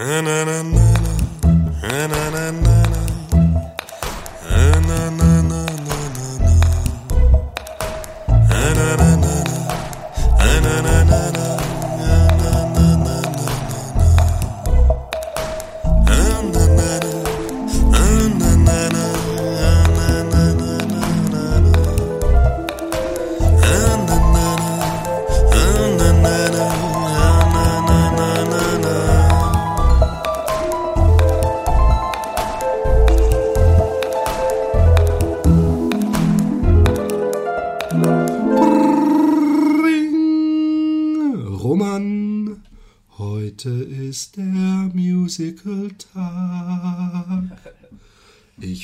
Roman,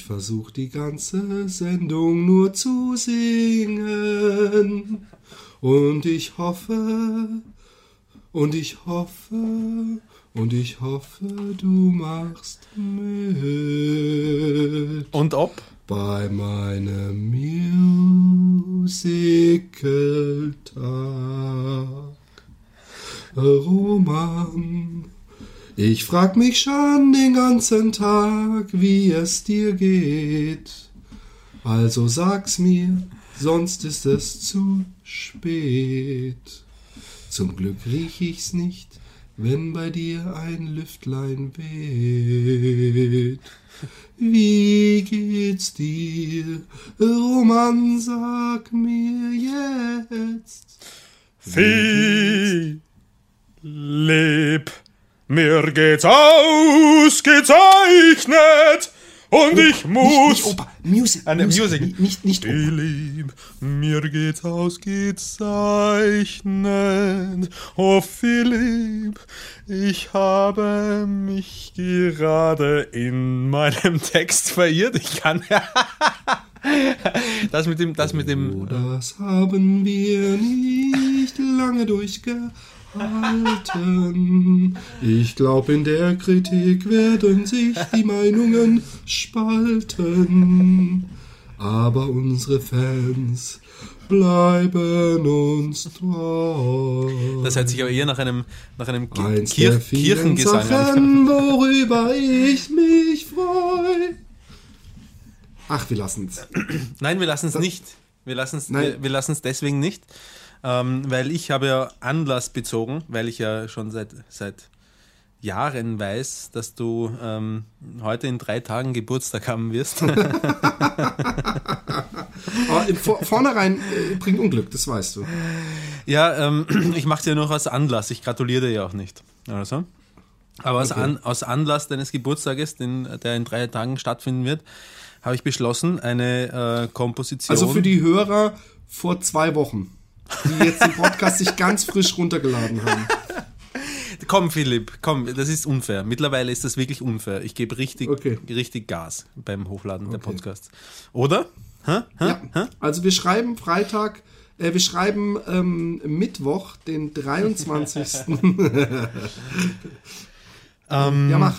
Versuch die ganze Sendung nur zu singen. Und ich hoffe, und ich hoffe, und ich hoffe, du machst mit. Und ob? Bei meinem Musical-Tag. Roman, ich frag mich schon den ganzen Tag, wie es dir geht. Also sag's mir, sonst ist es zu spät. Zum Glück riech ich's nicht, wenn bei dir ein Lüftlein weht. Wie geht's dir, Roman, sag mir jetzt. Philipp, mir geht's ausgezeichnet und ich muss. Nicht, nicht Oper, Music, Ah, ne, Music. Nicht, nicht, Oper. Philipp, mir geht's ausgezeichnet. Oh Philipp, ich habe mich gerade in meinem Text verirrt. Ich kann das mit dem, das mit dem. Oh, das haben wir nicht lange durchgehalten. Ich glaube, in der Kritik werden sich die Meinungen spalten. Aber unsere Fans bleiben uns treu. Das hört sich aber eher nach einem, nach einem Eins Kir der vielen Kirchengesang an. Sachen, worüber ich mich freue. Ach, wir lassen's. Nein, wir lassen es nicht. Wir lassen es Nein. wir, wir lassen's deswegen nicht, ähm, weil ich habe ja Anlass bezogen, weil ich ja schon seit, seit Jahren weiß, dass du ähm, heute in drei Tagen Geburtstag haben wirst. Aber im Vor vornherein äh, bringt Unglück, das weißt du. ja, ähm, ich mache es ja nur aus Anlass. Ich gratuliere dir ja auch nicht. Also. Aber aus, Okay. An, aus Anlass deines Geburtstages, den, der in drei Tagen stattfinden wird, habe ich beschlossen, eine äh, Komposition. Also für die Hörer vor zwei Wochen, die jetzt den Podcast sich ganz frisch runtergeladen haben. Komm, Philipp, komm, das ist unfair. Mittlerweile ist das wirklich unfair. Ich gebe richtig, Okay. richtig Gas beim Hochladen der Podcasts. Oder? Hä? Hä? Ja. Also wir schreiben Freitag, äh, wir schreiben ähm, Mittwoch, den 23. Ähm, ja, mach.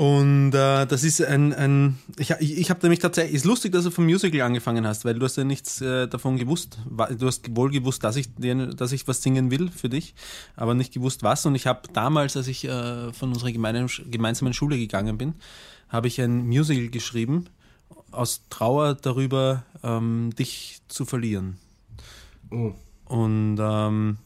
Und äh, das ist ein, ein ich, ich, habe nämlich tatsächlich, ist lustig, dass du vom Musical angefangen hast, weil du hast ja nichts äh, davon gewusst. Du hast wohl gewusst, dass ich, dass ich was singen will für dich, aber nicht gewusst was. Und ich habe damals, als ich äh, von unserer gemeinen, gemeinsamen Schule gegangen bin, habe ich ein Musical geschrieben aus Trauer darüber, ähm, dich zu verlieren. Oh. Und, ähm,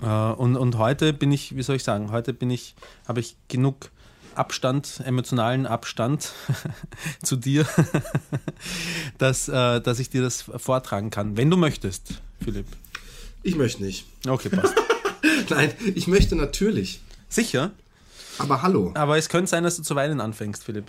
äh, und, und heute bin ich, wie soll ich sagen, heute bin ich, habe ich genug Abstand, emotionalen Abstand zu dir, dass, äh, dass ich dir das vortragen kann, wenn du möchtest, Philipp. Ich möchte nicht. Okay, passt. Nein, ich möchte natürlich. Sicher, Aber hallo, aber es könnte sein, dass du zu weinen anfängst, Philipp.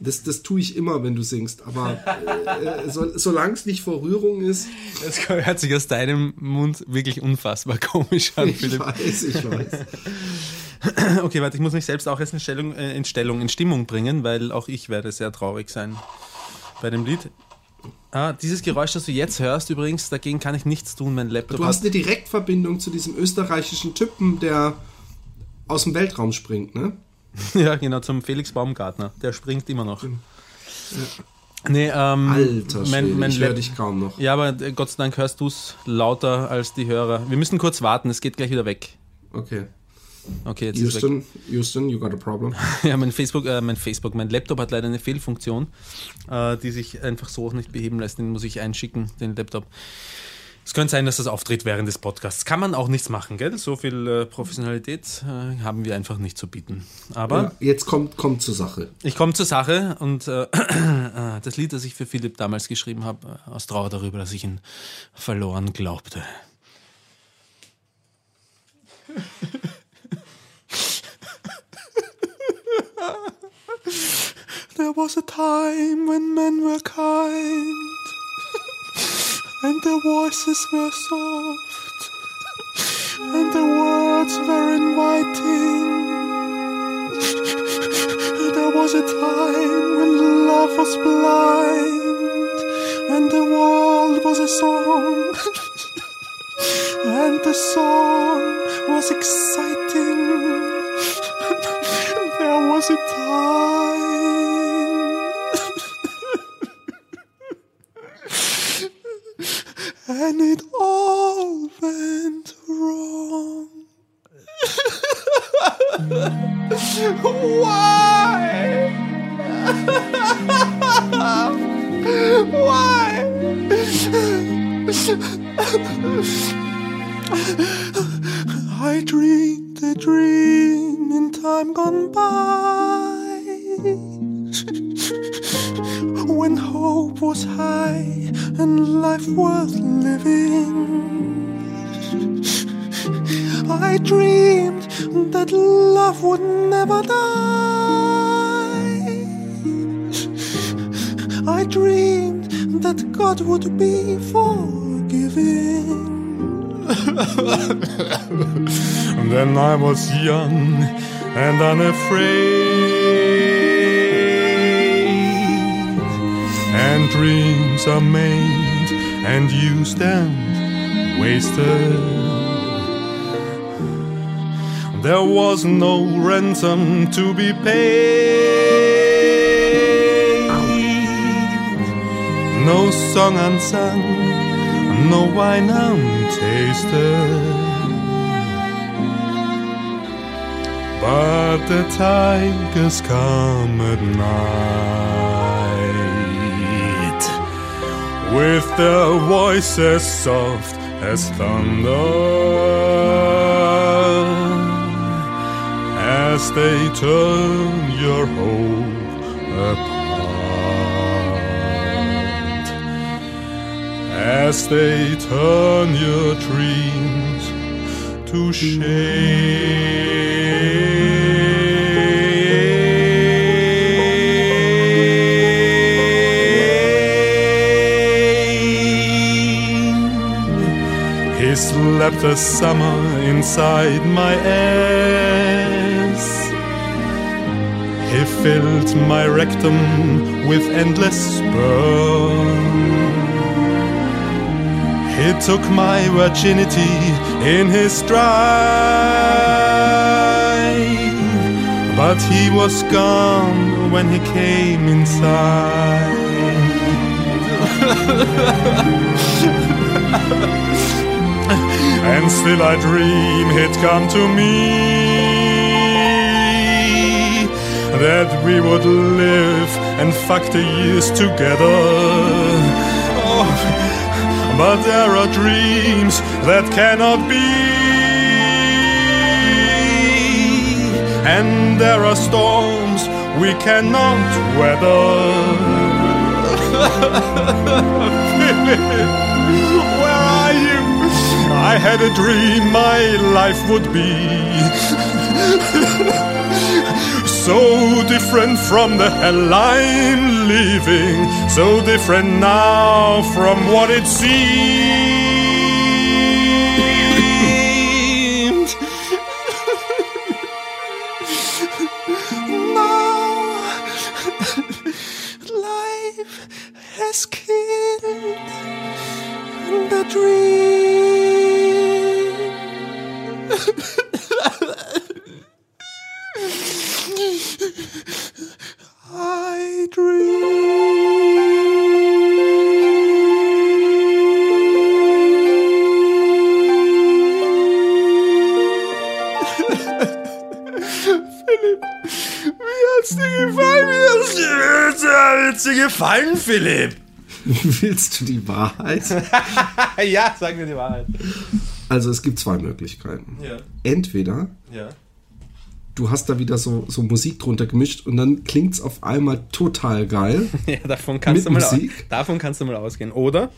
das, das tue ich immer, wenn du singst. Aber äh, äh, so, solange es nicht vor Rührung ist, Das hört sich aus deinem Mund wirklich unfassbar komisch an, ich Philipp. weiß, ich weiß. Okay, warte, ich muss mich selbst auch erst in Stellung, äh, in Stellung, in Stimmung bringen, weil auch ich werde sehr traurig sein bei dem Lied. Ah, dieses Geräusch, das du jetzt hörst, übrigens, dagegen kann ich nichts tun. Mein Laptop Du hast eine Direktverbindung zu diesem österreichischen Typen, der aus dem Weltraum springt, ne? ja genau zum Felix Baumgartner. Der springt immer noch. Nee, ähm, Alter Schwede, mein, mein ich höre dich kaum noch. Ja, aber äh, Gott sei Dank hörst du es lauter als die Hörer. Wir müssen kurz warten, es geht gleich wieder weg. Okay. Okay, jetzt ist weg. Houston, Houston, you got a problem. Ja, mein Facebook, äh, mein Facebook, mein Laptop hat leider eine Fehlfunktion, äh, die sich einfach so auch nicht beheben lässt. Den muss ich einschicken, den Laptop. Es könnte sein, dass das auftritt während des Podcasts. Kann man auch nichts machen, gell? So viel äh, Professionalität äh, haben wir einfach nicht zu bieten. Aber Ja, jetzt kommt, kommt zur Sache. ich komme zur Sache und äh, äh, das Lied, das ich für Philipp damals geschrieben habe, äh, aus Trauer darüber, dass ich ihn verloren glaubte. There was a time when men were kind and their voices were soft and their words were inviting. There was a time when love was blind and the world was a song and the song was exciting. There was a time. And it all went wrong. Why? Why? I dreamed a dream in time gone by when hope was high and life worth living. I dreamed that love would never die. I dreamed that God would be forgiving. then I was young and unafraid. And dreams are made and you stand wasted. There was no ransom to be paid. No song unsung, no wine untasted. But the tigers come at night with their voices soft as thunder as they turn your hope apart as they turn your dreams to shame. Slept a summer inside my ass. He filled my rectum with endless sperm. He took my virginity in his stride. But he was gone when he came inside. and still I dream he'd come to me that we would live and fuck the years together. Oh, but there are dreams that cannot be. And there are storms we cannot weather. I had a dream my life would be so different from the hell I'm living, so different now from what it seemed. now life has killed the dream. Dir gefallen, Philipp? Willst du die Wahrheit? ja, sag mir die Wahrheit. Also es gibt zwei Möglichkeiten. Ja. Entweder Ja. du hast da wieder so, so Musik drunter gemischt und dann klingt es auf einmal total geil. Ja, davon kannst, du mal, Musik? davon kannst du mal ausgehen. Oder?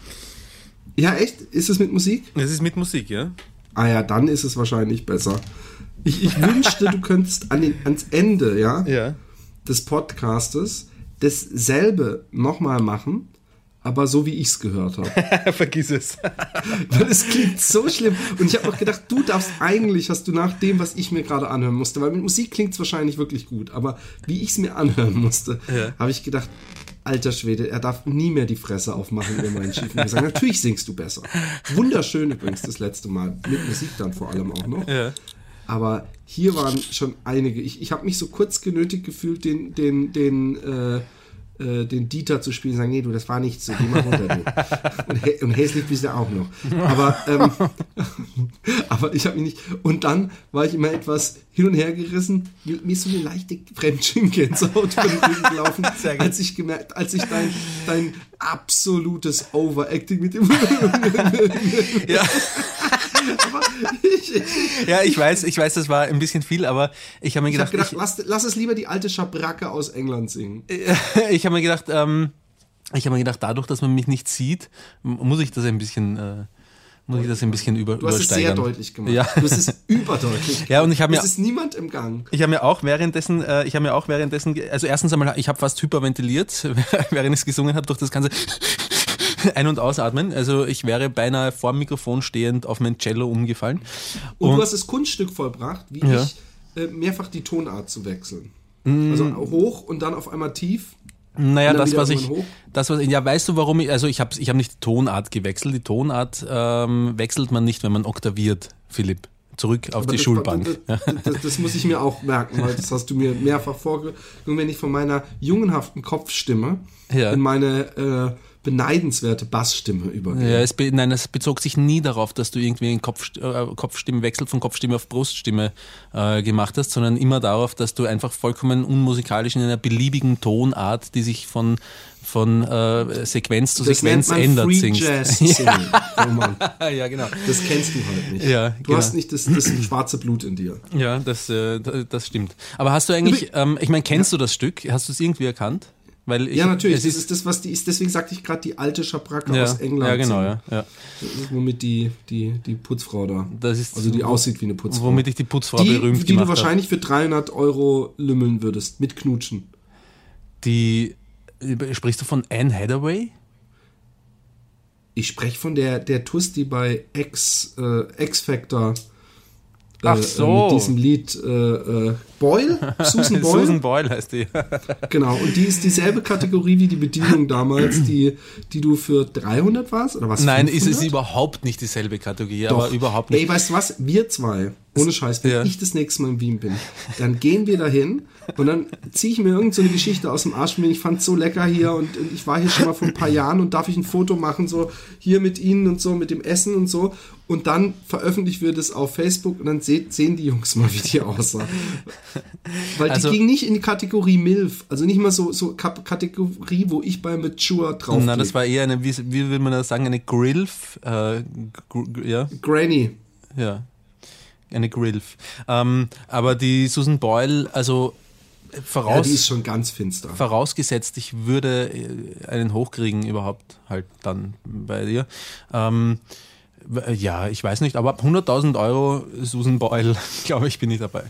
Ja, echt? Ist es mit Musik? Es ist mit Musik, ja? Ah ja, dann ist es wahrscheinlich besser. Ich, ich wünschte, du könntest an den, ans Ende ja, Ja. des Podcastes dasselbe nochmal machen, aber so wie ich es gehört habe. Vergiss es. Weil es klingt so schlimm. Und ich habe auch gedacht, du darfst eigentlich, hast du nach dem, was ich mir gerade anhören musste, weil mit Musik klingt es wahrscheinlich wirklich gut, aber wie ich es mir anhören musste, Ja. habe ich gedacht, alter Schwede, er darf nie mehr die Fresse aufmachen über meinen schiefen Gesang. Natürlich singst du besser. Wunderschön übrigens das letzte Mal, mit Musik dann vor allem auch noch. Ja. Aber hier waren schon einige. Ich, ich habe mich so kurz genötigt gefühlt, den, den, den, äh, äh, den Dieter zu spielen und sagen, nee, du, das war nicht so, geh mal runter, du. Und, und hässlich bist du auch noch. Aber, ähm, aber ich habe mich nicht. Und dann war ich immer etwas hin und her gerissen. Mir, ist so eine leichte Fremdschirmgänsehaut den Rücken gelaufen, als ich gemerkt, als ich dein, dein absolutes Overacting mit dem. Ja. Ich, ich, ja, ich weiß, ich weiß, das war ein bisschen viel, aber ich habe mir Ich habe gedacht, gedacht, lass, lass es lieber die alte Schabracke aus England singen. ich, ich habe mir gedacht, ähm, ich habe mir gedacht, dadurch, dass man mich nicht sieht, muss ich das ein bisschen, äh, muss ich das ein bisschen über, Du hast es sehr deutlich gemacht. Ja. Du hast es überdeutlich Ja, und ich habe Es mir ist niemand im Gang. Ich habe mir auch währenddessen, äh, ich habe mir auch währenddessen, also erstens einmal, ich habe fast hyperventiliert, während ich es gesungen habe, durch das ganze Ein- und Ausatmen. Also ich wäre beinahe vor dem Mikrofon stehend auf mein Cello umgefallen. Und, Und- du hast das Kunststück vollbracht, wie Ja. ich, äh, mehrfach die Tonart zu wechseln. Mm. Also hoch und dann auf einmal tief. Naja, das was ich, das was, ja, weißt du, warum ich, also ich habe, ich habe nicht die Tonart gewechselt. Die Tonart ähm, wechselt man nicht, wenn man oktaviert, Philipp. Zurück auf Aber die das, Schulbank. Das, das, das muss ich mir auch merken, weil das hast du mir mehrfach vorgenommen, wenn ich von meiner jungenhaften Kopfstimme Ja. in meine äh, beneidenswerte Bassstimme übergehe. Ja, es, nein, es bezog sich nie darauf, dass du irgendwie einen Kopf, äh, Kopfstimmenwechsel von Kopfstimme auf Bruststimme äh, gemacht hast, sondern immer darauf, dass du einfach vollkommen unmusikalisch in einer beliebigen Tonart, die sich von, von äh, Sequenz zu Das Sequenz ändert, Free singst. Jazz Singing. Roman. ja, genau. Das kennst du halt nicht. Ja, du genau. hast nicht das, das schwarze Blut in dir. Ja, das, äh, das stimmt. Aber hast du eigentlich, ähm, ich meine, kennst du das Stück? Hast du es irgendwie erkannt? Weil ich, Ja, natürlich. Es Das ist, ist das, was die ist. Deswegen sagte ich gerade die alte Schabracke ja, aus England. ja, genau, ja, ja. Womit die, die, die Putzfrau da. Das ist, Also die aussieht wie eine Putzfrau. womit ich die Putzfrau die, berühmt die du wahrscheinlich für 300 Euro lümmeln würdest. Mit Knutschen. Die, sprichst du von Anne Hathaway? Ich spreche von der, der Tuss, die bei X, äh, X-Factor äh, Ach äh, so. mit diesem Lied äh, äh, Boyle, Susan Boyle, Susan Boyle heißt die. genau. Und die ist dieselbe Kategorie wie die Bedienung damals, die, die du für 300 warst oder was? Nein, ist 500? es überhaupt nicht dieselbe Kategorie, Doch. aber überhaupt nicht. Ey, weißt du was? Wir zwei, ohne Scheiß, wenn Ja. ich das nächste Mal in Wien bin, dann gehen wir dahin und dann ziehe ich mir irgend so eine Geschichte aus dem Arsch. Ich fand so lecker hier und, und ich war hier schon mal vor ein paar Jahren und darf ich ein Foto machen, so hier mit Ihnen und so, mit dem Essen und so. Und dann veröffentlicht wird es auf Facebook und dann se sehen die Jungs mal, wie die aussah. Weil Also- die ging nicht in die Kategorie MILF, also nicht mal so, so Kategorie, wo ich bei Mature drauf Na, das war eher eine, wie, wie will man das sagen, eine Grilf, äh, gr- ja, Granny. ja, eine Grilf. Ähm, aber die Susan Boyle, also äh, Ja, voraus, die ist schon ganz finster. vorausgesetzt, ich würde äh, einen hochkriegen überhaupt halt dann bei dir. Ähm, w- ja, ich weiß nicht, aber ab 100.000 Euro Susan Boyle, glaube ich, bin ich dabei.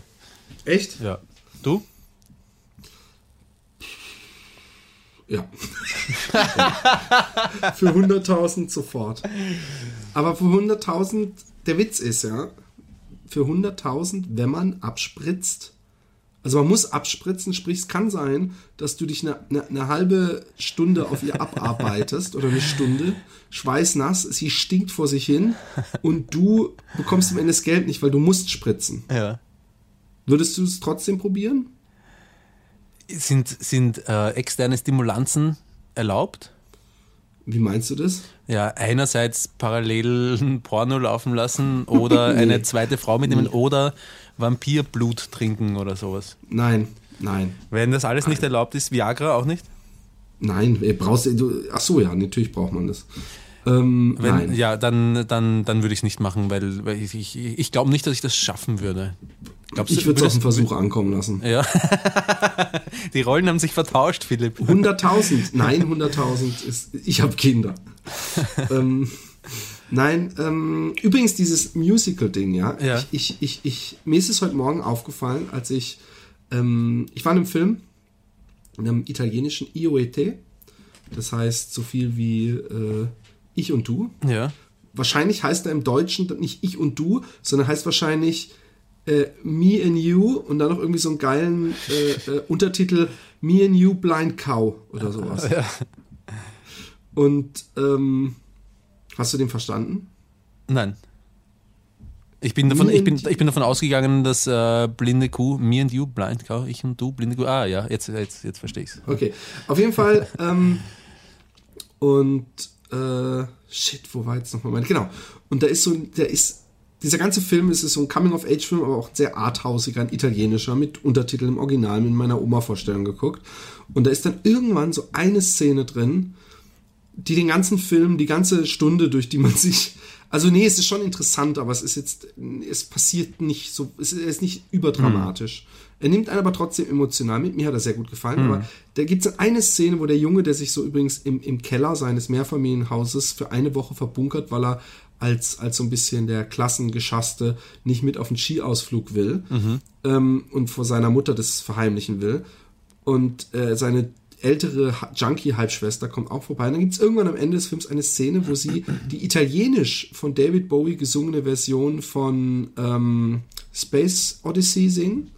Echt? Ja. Du? Ja. für 100.000 sofort. Aber für 100.000, der Witz ist ja, für 100.000, wenn man abspritzt, also man muss abspritzen, sprich es kann sein, dass du dich eine, eine, eine halbe Stunde auf ihr abarbeitest oder eine Stunde, schweißnass, sie stinkt vor sich hin und du bekommst am Ende das Geld nicht, weil du musst spritzen. Ja. Würdest du es trotzdem probieren? Sind, sind äh, externe Stimulanzen erlaubt? Wie meinst du das? Ja, einerseits parallel Porno laufen lassen oder Nee. eine zweite Frau mitnehmen oder Vampirblut trinken oder sowas. Nein, nein, Wenn das alles nicht erlaubt ist, Viagra auch nicht? nein. Ey, brauchst du. Ach so, ja, natürlich braucht man das. Ähm, Wenn, nein. Ja, dann, dann, dann würde ich es nicht machen, weil, weil ich, ich, ich glaube nicht, dass ich das schaffen würde. Glaubst Ich würde es auf den Versuch ankommen lassen. Ja. Die Rollen haben sich vertauscht, Philipp. 100.000. Nein, 100.000 ist. Ich habe Kinder. ähm, nein, ähm, übrigens dieses Musical-Ding, ja. Ja. Ich, ich, ich, ich, mir ist es heute Morgen aufgefallen, als ich. Ähm, ich war in einem Film, in einem italienischen IOET. Das heißt so viel wie äh, Ich und Du. Ja. Wahrscheinlich heißt er im Deutschen nicht Ich und Du, sondern heißt wahrscheinlich äh, Me and You und dann noch irgendwie so einen geilen äh, äh, Untertitel Me and You Blind Cow oder sowas. Und ähm, hast du den verstanden? Nein. Ich bin davon, Me ich bin, ich bin davon ausgegangen, dass äh, blinde Kuh, me and you, blind cow, ich und du, blinde Kuh. Ah ja, jetzt, jetzt, jetzt verstehe ich's. Okay, auf jeden Fall. Ähm, und äh, shit, wo war jetzt nochmal mein? Genau. Und da ist so, der ist, dieser ganze Film ist so ein Coming-of-Age-Film, aber auch ein sehr arthausiger, ein italienischer, mit Untertiteln im Original, mit meiner Oma-Vorstellung geguckt. Und da ist dann irgendwann so eine Szene drin, die den ganzen Film, die ganze Stunde, durch die man sich. Also, nee, es ist schon interessant, aber es ist jetzt, es passiert nicht so, es ist nicht überdramatisch. Er nimmt einen aber trotzdem emotional mit. Mir hat er sehr gut gefallen. Aber da gibt es eine Szene, wo der Junge, der sich so übrigens im, im Keller seines Mehrfamilienhauses für eine Woche verbunkert, weil er als, als so ein bisschen der Klassengeschasste nicht mit auf den Skiausflug will ähm, und vor seiner Mutter das verheimlichen will. Und äh, seine ältere Ha- Junkie-Halbschwester kommt auch vorbei. Und dann gibt es irgendwann am Ende des Films eine Szene, wo sie die italienisch von David Bowie gesungene Version von ähm, Space Odyssey singen.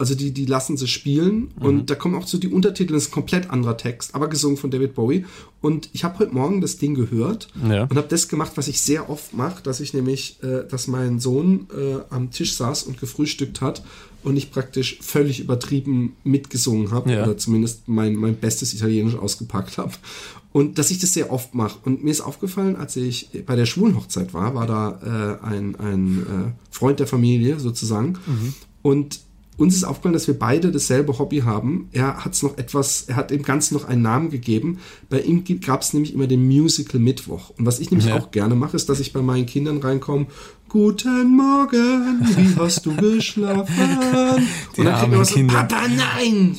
Also die, die lassen sie spielen und da kommen auch so die Untertitel, das ist ein komplett anderer Text, aber gesungen von David Bowie. Und ich habe heute Morgen das Ding gehört Ja. und habe das gemacht, was ich sehr oft mache, dass ich nämlich, äh, dass mein Sohn äh, am Tisch saß und gefrühstückt hat und ich praktisch völlig übertrieben mitgesungen habe Ja. oder zumindest mein, mein bestes Italienisch ausgepackt habe. Und dass ich das sehr oft mache. Und mir ist aufgefallen, als ich bei der Schwulenhochzeit war, war da äh, ein, ein äh, Freund der Familie sozusagen. Und uns ist aufgefallen, dass wir beide dasselbe Hobby haben. Er hat es noch etwas, er hat dem Ganzen noch einen Namen gegeben. Bei ihm gab es nämlich immer den Musical Mittwoch. Und was ich nämlich Ja. auch gerne mache, ist, dass ich bei meinen Kindern reinkomme. Guten Morgen, wie hast du geschlafen? Die und dann kriegt man so, Kinder. Papa, nein!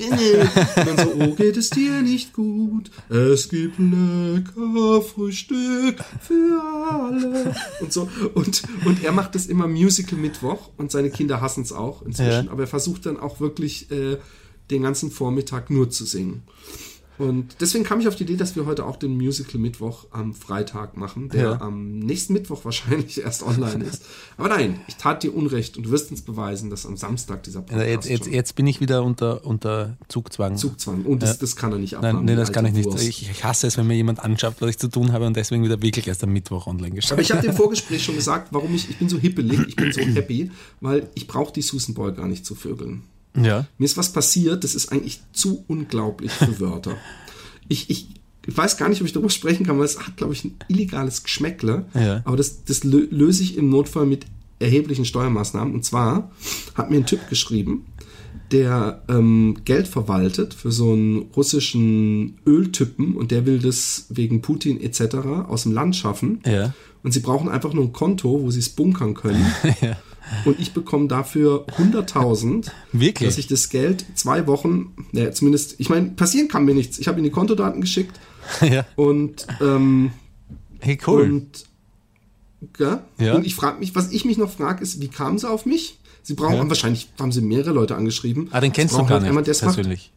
Und dann so, oh, geht es dir nicht gut? Es gibt lecker Frühstück für alle. Und so. Und, und er macht das immer Musical Mittwoch und seine Kinder hassen es auch inzwischen. Ja. Aber er versucht dann auch wirklich äh, den ganzen Vormittag nur zu singen. Und deswegen kam ich auf die Idee, dass wir heute auch den Musical Mittwoch am Freitag machen, der Ja. am nächsten Mittwoch wahrscheinlich erst online ist. Aber nein, ich tat dir Unrecht und du wirst uns beweisen, dass am Samstag dieser Also jetzt, jetzt, jetzt bin ich wieder unter, unter Zugzwang. Zugzwang. Und das, das kann er nicht abhaben. Nein, nee, das kann ich alte nicht. Ich, ich hasse es, wenn mir jemand anschaut, was ich zu tun habe und deswegen wieder wirklich erst am Mittwoch online gestellt. Aber ich habe im Vorgespräch schon gesagt, warum ich, ich bin so hippelig, ich bin so happy, weil ich brauche die Susan Boy gar nicht zu vögeln. Ja. Mir ist was passiert, das ist eigentlich zu unglaublich für Wörter. Ich, ich, ich weiß gar nicht, ob ich darüber sprechen kann, weil es hat, glaube ich, ein illegales Geschmäckle. Ja. Aber das, das lö- löse ich im Notfall mit erheblichen Steuermaßnahmen. Und zwar hat mir ein Typ geschrieben, der ähm, Geld verwaltet für so einen russischen Öltypen und der will das wegen Putin etc. aus dem Land schaffen. Ja. Und sie brauchen einfach nur ein Konto, wo sie es bunkern können. Ja. Und ich bekomme dafür 100.000, Wirklich? dass ich das Geld zwei Wochen, naja, zumindest, ich meine, passieren kann mir nichts. Ich habe ihm die Kontodaten geschickt ja. und, ähm, Hey, cool. und, ja, Ja. und ich frage mich, was ich mich noch frage, ist, wie kamen sie auf mich? Sie brauchen, Ja. wahrscheinlich haben sie mehrere Leute angeschrieben. ah, den kennst du gar halt nicht macht. persönlich.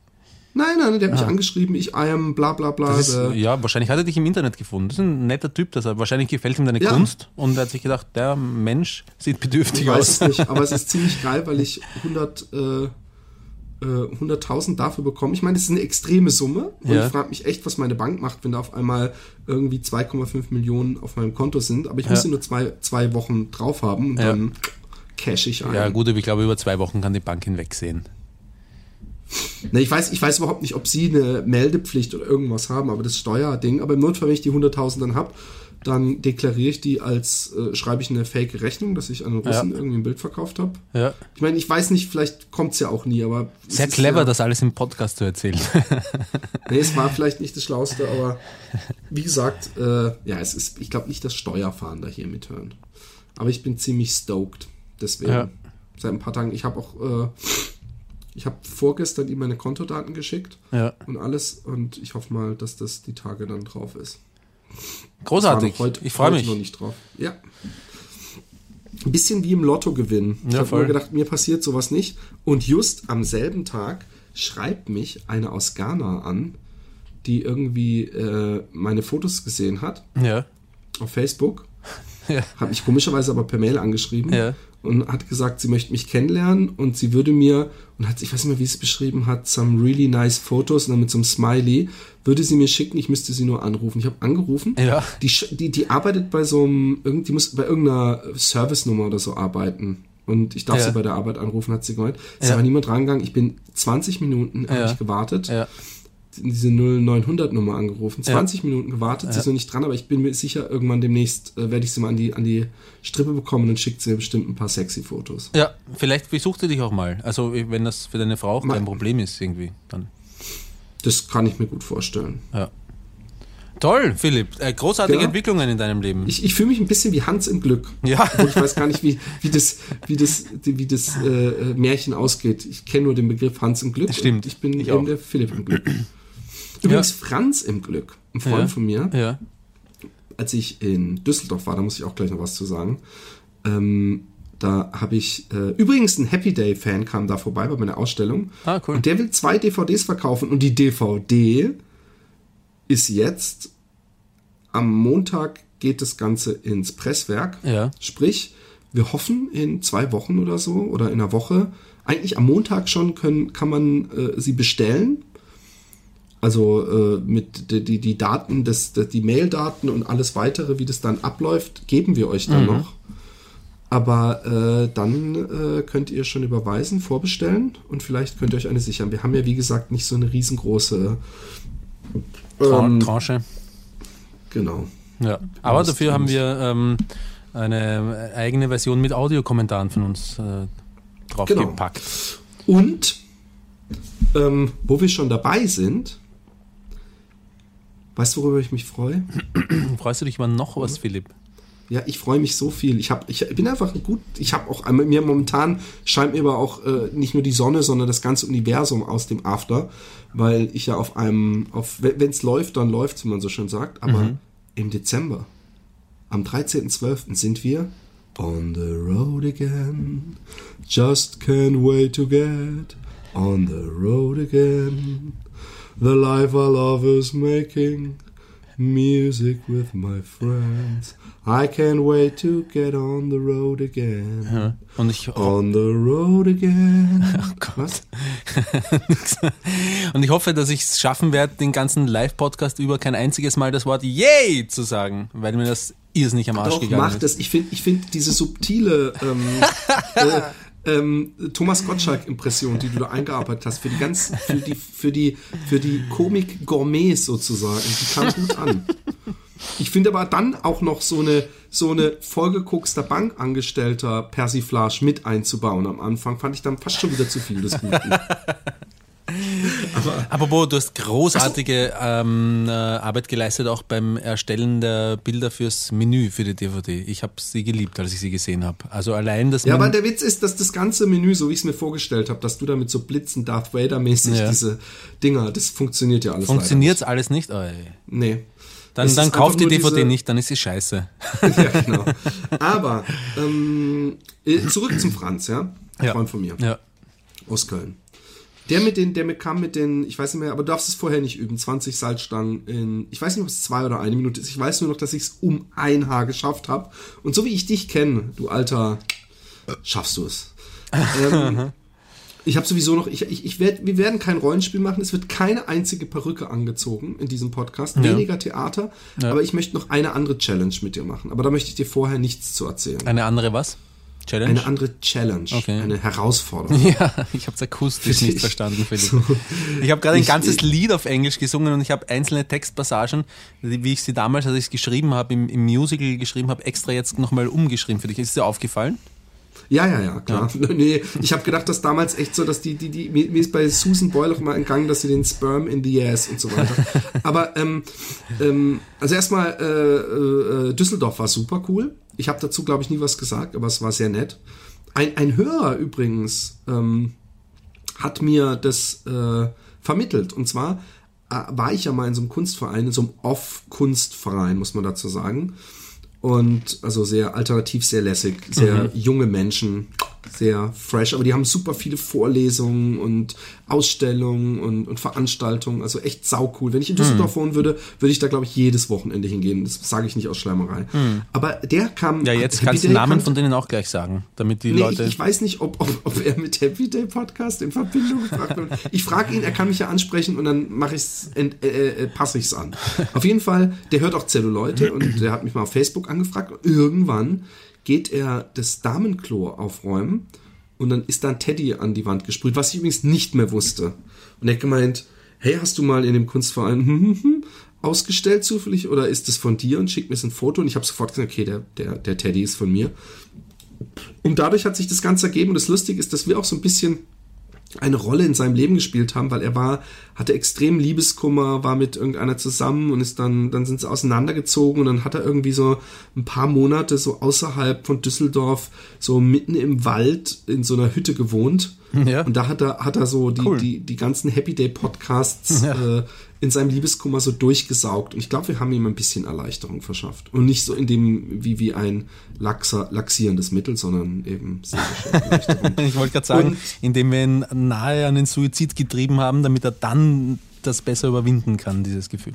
Nein, nein, der hat mich angeschrieben, ich am bla bla bla. Ist, äh, ja, wahrscheinlich hat er dich im Internet gefunden. Das ist ein netter Typ. Das hat, wahrscheinlich gefällt ihm deine Ja. Kunst und er hat sich gedacht, der Mensch sieht bedürftig Ich weiß aus. es nicht, aber es ist ziemlich geil, weil ich 100, äh, äh, 100.000 dafür bekomme. Ich meine, das ist eine extreme Summe und Ja. ich frage mich echt, was meine Bank macht, wenn da auf einmal irgendwie 2,5 Millionen auf meinem Konto sind. Aber ich muss Ja. sie nur zwei, zwei Wochen drauf haben und Ja. dann cash ich ein. Ja, gut, aber ich glaube, über zwei Wochen kann die Bank hinwegsehen. Na, ich weiß, ich weiß überhaupt nicht, ob sie eine Meldepflicht oder irgendwas haben, aber das Steuerding. Aber im Notfall, wenn ich die 100.000 dann hab, dann deklariere ich die als, äh, schreibe ich eine fake Rechnung, dass ich an einen Russen Ja. irgendwie ein Bild verkauft habe. Ja. Ich meine, ich weiß nicht, vielleicht kommt's ja auch nie, aber. es Sehr clever, ja, das alles im Podcast zu erzählen. Nee, es war vielleicht nicht das Schlauste, aber wie gesagt, äh, ja, es ist, ich glaube nicht, dass Steuerfahnder hier mithören. Aber ich bin ziemlich stoked. Deswegen. Ja. Seit ein paar Tagen, ich habe auch, äh, ich habe vorgestern ihm meine Kontodaten geschickt Ja. und alles und ich hoffe mal, dass das die Tage dann drauf ist. Großartig. Heute- ich freue mich. noch nicht drauf. Ja. Ein bisschen wie im Lotto gewinnen. Ich Ja, habe voll. mir gedacht, mir passiert sowas nicht. Und just am selben Tag schreibt mich eine aus Ghana an, die irgendwie äh, meine Fotos gesehen hat Ja. auf Facebook. Ja. Hat mich komischerweise aber per Mail angeschrieben Ja. und hat gesagt, sie möchte mich kennenlernen und sie würde mir, und hat, ich weiß nicht mehr, wie sie es beschrieben hat, some really nice Photos und dann mit so einem Smiley, würde sie mir schicken, ich müsste sie nur anrufen. Ich habe angerufen. Ja. Die, die, die arbeitet bei so einem, die muss bei irgendeiner Service-Nummer oder so arbeiten. Und ich darf Ja. sie bei der Arbeit anrufen, hat sie gemeint. Es ist Ja. aber niemand rangegangen. Ich bin 20 Minuten, Ja. ich gewartet Ja. Diese 0900-Nummer angerufen, 20 Minuten gewartet, sie ist noch nicht dran, aber ich bin mir sicher, irgendwann demnächst äh, werde ich sie mal an die, an die Strippe bekommen und schickt sie mir bestimmt ein paar sexy Fotos. Ja, vielleicht besucht sie dich auch mal. Also wenn das für deine Frau auch Ma- kein Problem ist irgendwie, dann. Das kann ich mir gut vorstellen. Ja. Toll, Philipp. Äh, großartige Ja. Entwicklungen in deinem Leben. Ich, ich fühle mich ein bisschen wie Hans im Glück. Ja. Obwohl ich weiß gar nicht, wie, wie das, wie das, wie das äh, Märchen ausgeht. Ich kenne nur den Begriff Hans im Glück. Stimmt, und Ich bin ich eben auch. der Philipp im Glück. Übrigens Franz im Glück, ein Freund Ja. von mir, ja. als ich in Düsseldorf war, da muss ich auch gleich noch was zu sagen. Ähm, da habe ich äh, übrigens ein Happy Day Fan kam da vorbei bei meiner Ausstellung. Ah, cool. Und der will zwei DVDs verkaufen und die DVD ist jetzt am Montag geht das Ganze ins Presswerk. Ja. Sprich, wir hoffen in zwei Wochen oder so oder in einer Woche. Eigentlich am Montag schon können, kann man äh, sie bestellen. Also äh, mit die, die, die Daten, des, die Mail-Daten und alles weitere, wie das dann abläuft, geben wir euch dann noch. Aber äh, dann äh, könnt ihr schon überweisen, vorbestellen und vielleicht könnt ihr euch eine sichern. Wir haben ja, wie gesagt, nicht so eine riesengroße. Ähm, Tranche. genau. Ja. Aber das dafür haben wir ähm, eine eigene Version mit Audiokommentaren von uns äh, draufgepackt. Und ähm, wo wir schon dabei sind, weißt du, worüber ich mich freue? Freust du dich über noch was, Philipp? Ja, ich freue mich so viel. Ich, hab, ich bin einfach gut. Ich habe auch mir momentan scheint mir aber auch äh, nicht nur die Sonne, sondern das ganze Universum aus dem After, weil ich ja auf einem, auf wenn es läuft, dann läuft wie man so schön sagt. Aber im Dezember, am 13.12. sind wir on the road again. Just can't wait to get on the road again. The life I love is making music with my friends. I can't wait to get on the road again. Ja. Und ich, On the road again. Gott. Was? und ich hoffe, dass ich es schaffen werde, den ganzen Live-Podcast über kein einziges Mal das Wort Yay zu sagen, weil mir das irrsinnig am Arsch Doch, gegangen mach ist. das. Ich finde ich find diese subtile ähm, äh, ähm, Thomas Gottschalk-Impression, die du da eingearbeitet hast, für die ganz, für die, für die, für die Komik-Gourmets sozusagen, die kam gut an. Ich finde aber dann auch noch so eine, so eine vollgeguckster Bankangestellter Persiflage mit einzubauen am Anfang, fand ich dann fast schon wieder zu viel des Guten. Apropos, du hast großartige ähm, äh, Arbeit geleistet, auch beim Erstellen der Bilder fürs Menü für die DVD. Ich habe sie geliebt, als ich sie gesehen habe. Also allein das Ja, aber der Witz ist, dass das ganze Menü, so wie ich es mir vorgestellt habe, dass du da mit so Blitzen Darth Vader-mäßig Ja. diese Dinger, das funktioniert ja alles funktioniert's alles nicht. Leider. Nee. Dann, dann kauft die DVD diese- nicht, dann ist sie scheiße. ja, genau. Aber ähm, äh, zurück zum Franz, ja? Ein Ja. Freund von mir Ja. aus Köln. Der mit den, der mit kam mit den, ich weiß nicht mehr, aber du darfst es vorher nicht üben, 20 Salzstangen in, ich weiß nicht, ob es zwei oder eine Minute ist. Ich weiß nur noch, dass ich es um ein Haar geschafft habe. Und so wie ich dich kenne, du alter, schaffst du es. ähm, ich habe sowieso noch, ich, ich, ich werd, wir werden kein Rollenspiel machen, es wird keine einzige Perücke angezogen in diesem Podcast, weniger Theater, aber ich möchte noch eine andere Challenge mit dir machen. Aber da möchte ich dir vorher nichts zu erzählen. Eine andere was? Challenge? Eine andere Challenge, Okay. eine Herausforderung. Ja, ich habe es akustisch nicht verstanden, Philipp. So. Ich habe gerade ein ganzes ich- Lied auf Englisch gesungen und ich habe einzelne Textpassagen, wie ich sie damals, als ich es geschrieben habe, im, im Musical geschrieben habe, extra jetzt nochmal umgeschrieben für dich. Ist dir aufgefallen? Ja, ja, ja, klar. Nee, ich habe gedacht, dass damals echt so, dass die, die, die, mir mir ist bei Susan Boyle auch mal entgangen, dass sie den Sperm in the ass und so weiter. Aber, ähm, ähm, also erstmal, äh, äh, Düsseldorf war super cool. Ich habe dazu, glaube ich, nie was gesagt, aber es war sehr nett. Ein, ein Hörer übrigens ähm, hat mir das äh, vermittelt. Und zwar äh, war ich ja mal in so einem Kunstverein, in so einem Off-Kunstverein, muss man dazu sagen. Und also sehr alternativ, sehr lässig, sehr junge Menschen, sehr fresh, aber die haben super viele Vorlesungen und Ausstellungen und, und Veranstaltungen, also echt saucool. Wenn ich in Düsseldorf wohnen würde, würde ich da, glaube ich, jedes Wochenende hingehen. Das sage ich nicht aus Schleimerei. Aber der kam. Ja, jetzt Happy kannst du Day Namen von denen auch gleich sagen, damit die Nee, Leute. ich, ich weiß nicht, ob, ob, ob er mit Happy Day Podcast in Verbindung gebracht wird. Ich frage ihn, er kann mich ja ansprechen und dann mache ich's, ent- äh, äh, passe ich es an. Auf jeden Fall, der hört auch Zelluleute und der hat mich mal auf Facebook angefragt und irgendwann geht er das Damenklo aufräumen und dann ist da ein Teddy an die Wand gesprüht, was ich übrigens nicht mehr wusste. Und er hat gemeint, hey, hast du mal in dem Kunstverein ausgestellt zufällig oder ist das von dir und schickt mir ein Foto und ich habe sofort gesagt, okay, der, der, der Teddy ist von mir. Und dadurch hat sich das Ganze ergeben. Und das Lustige ist, dass wir auch so ein bisschen eine Rolle in seinem Leben gespielt haben, weil er war, hatte extrem Liebeskummer, war mit irgendeiner zusammen und ist dann, dann sind sie auseinandergezogen und dann hat er irgendwie so ein paar Monate so außerhalb von Düsseldorf, so mitten im Wald in so einer Hütte gewohnt. Ja. Und da hat er, hat er so die, Cool. die, die ganzen Happy Day Podcasts äh, in seinem Liebeskummer so durchgesaugt. Und ich glaube, wir haben ihm ein bisschen Erleichterung verschafft. Und nicht so in dem, wie, wie ein Laxer, laxierendes Mittel, sondern eben seelische Erleichterung. Ich wollte gerade sagen, Und- indem wir ihn nahe an den Suizid getrieben haben, damit er dann das besser überwinden kann, dieses Gefühl.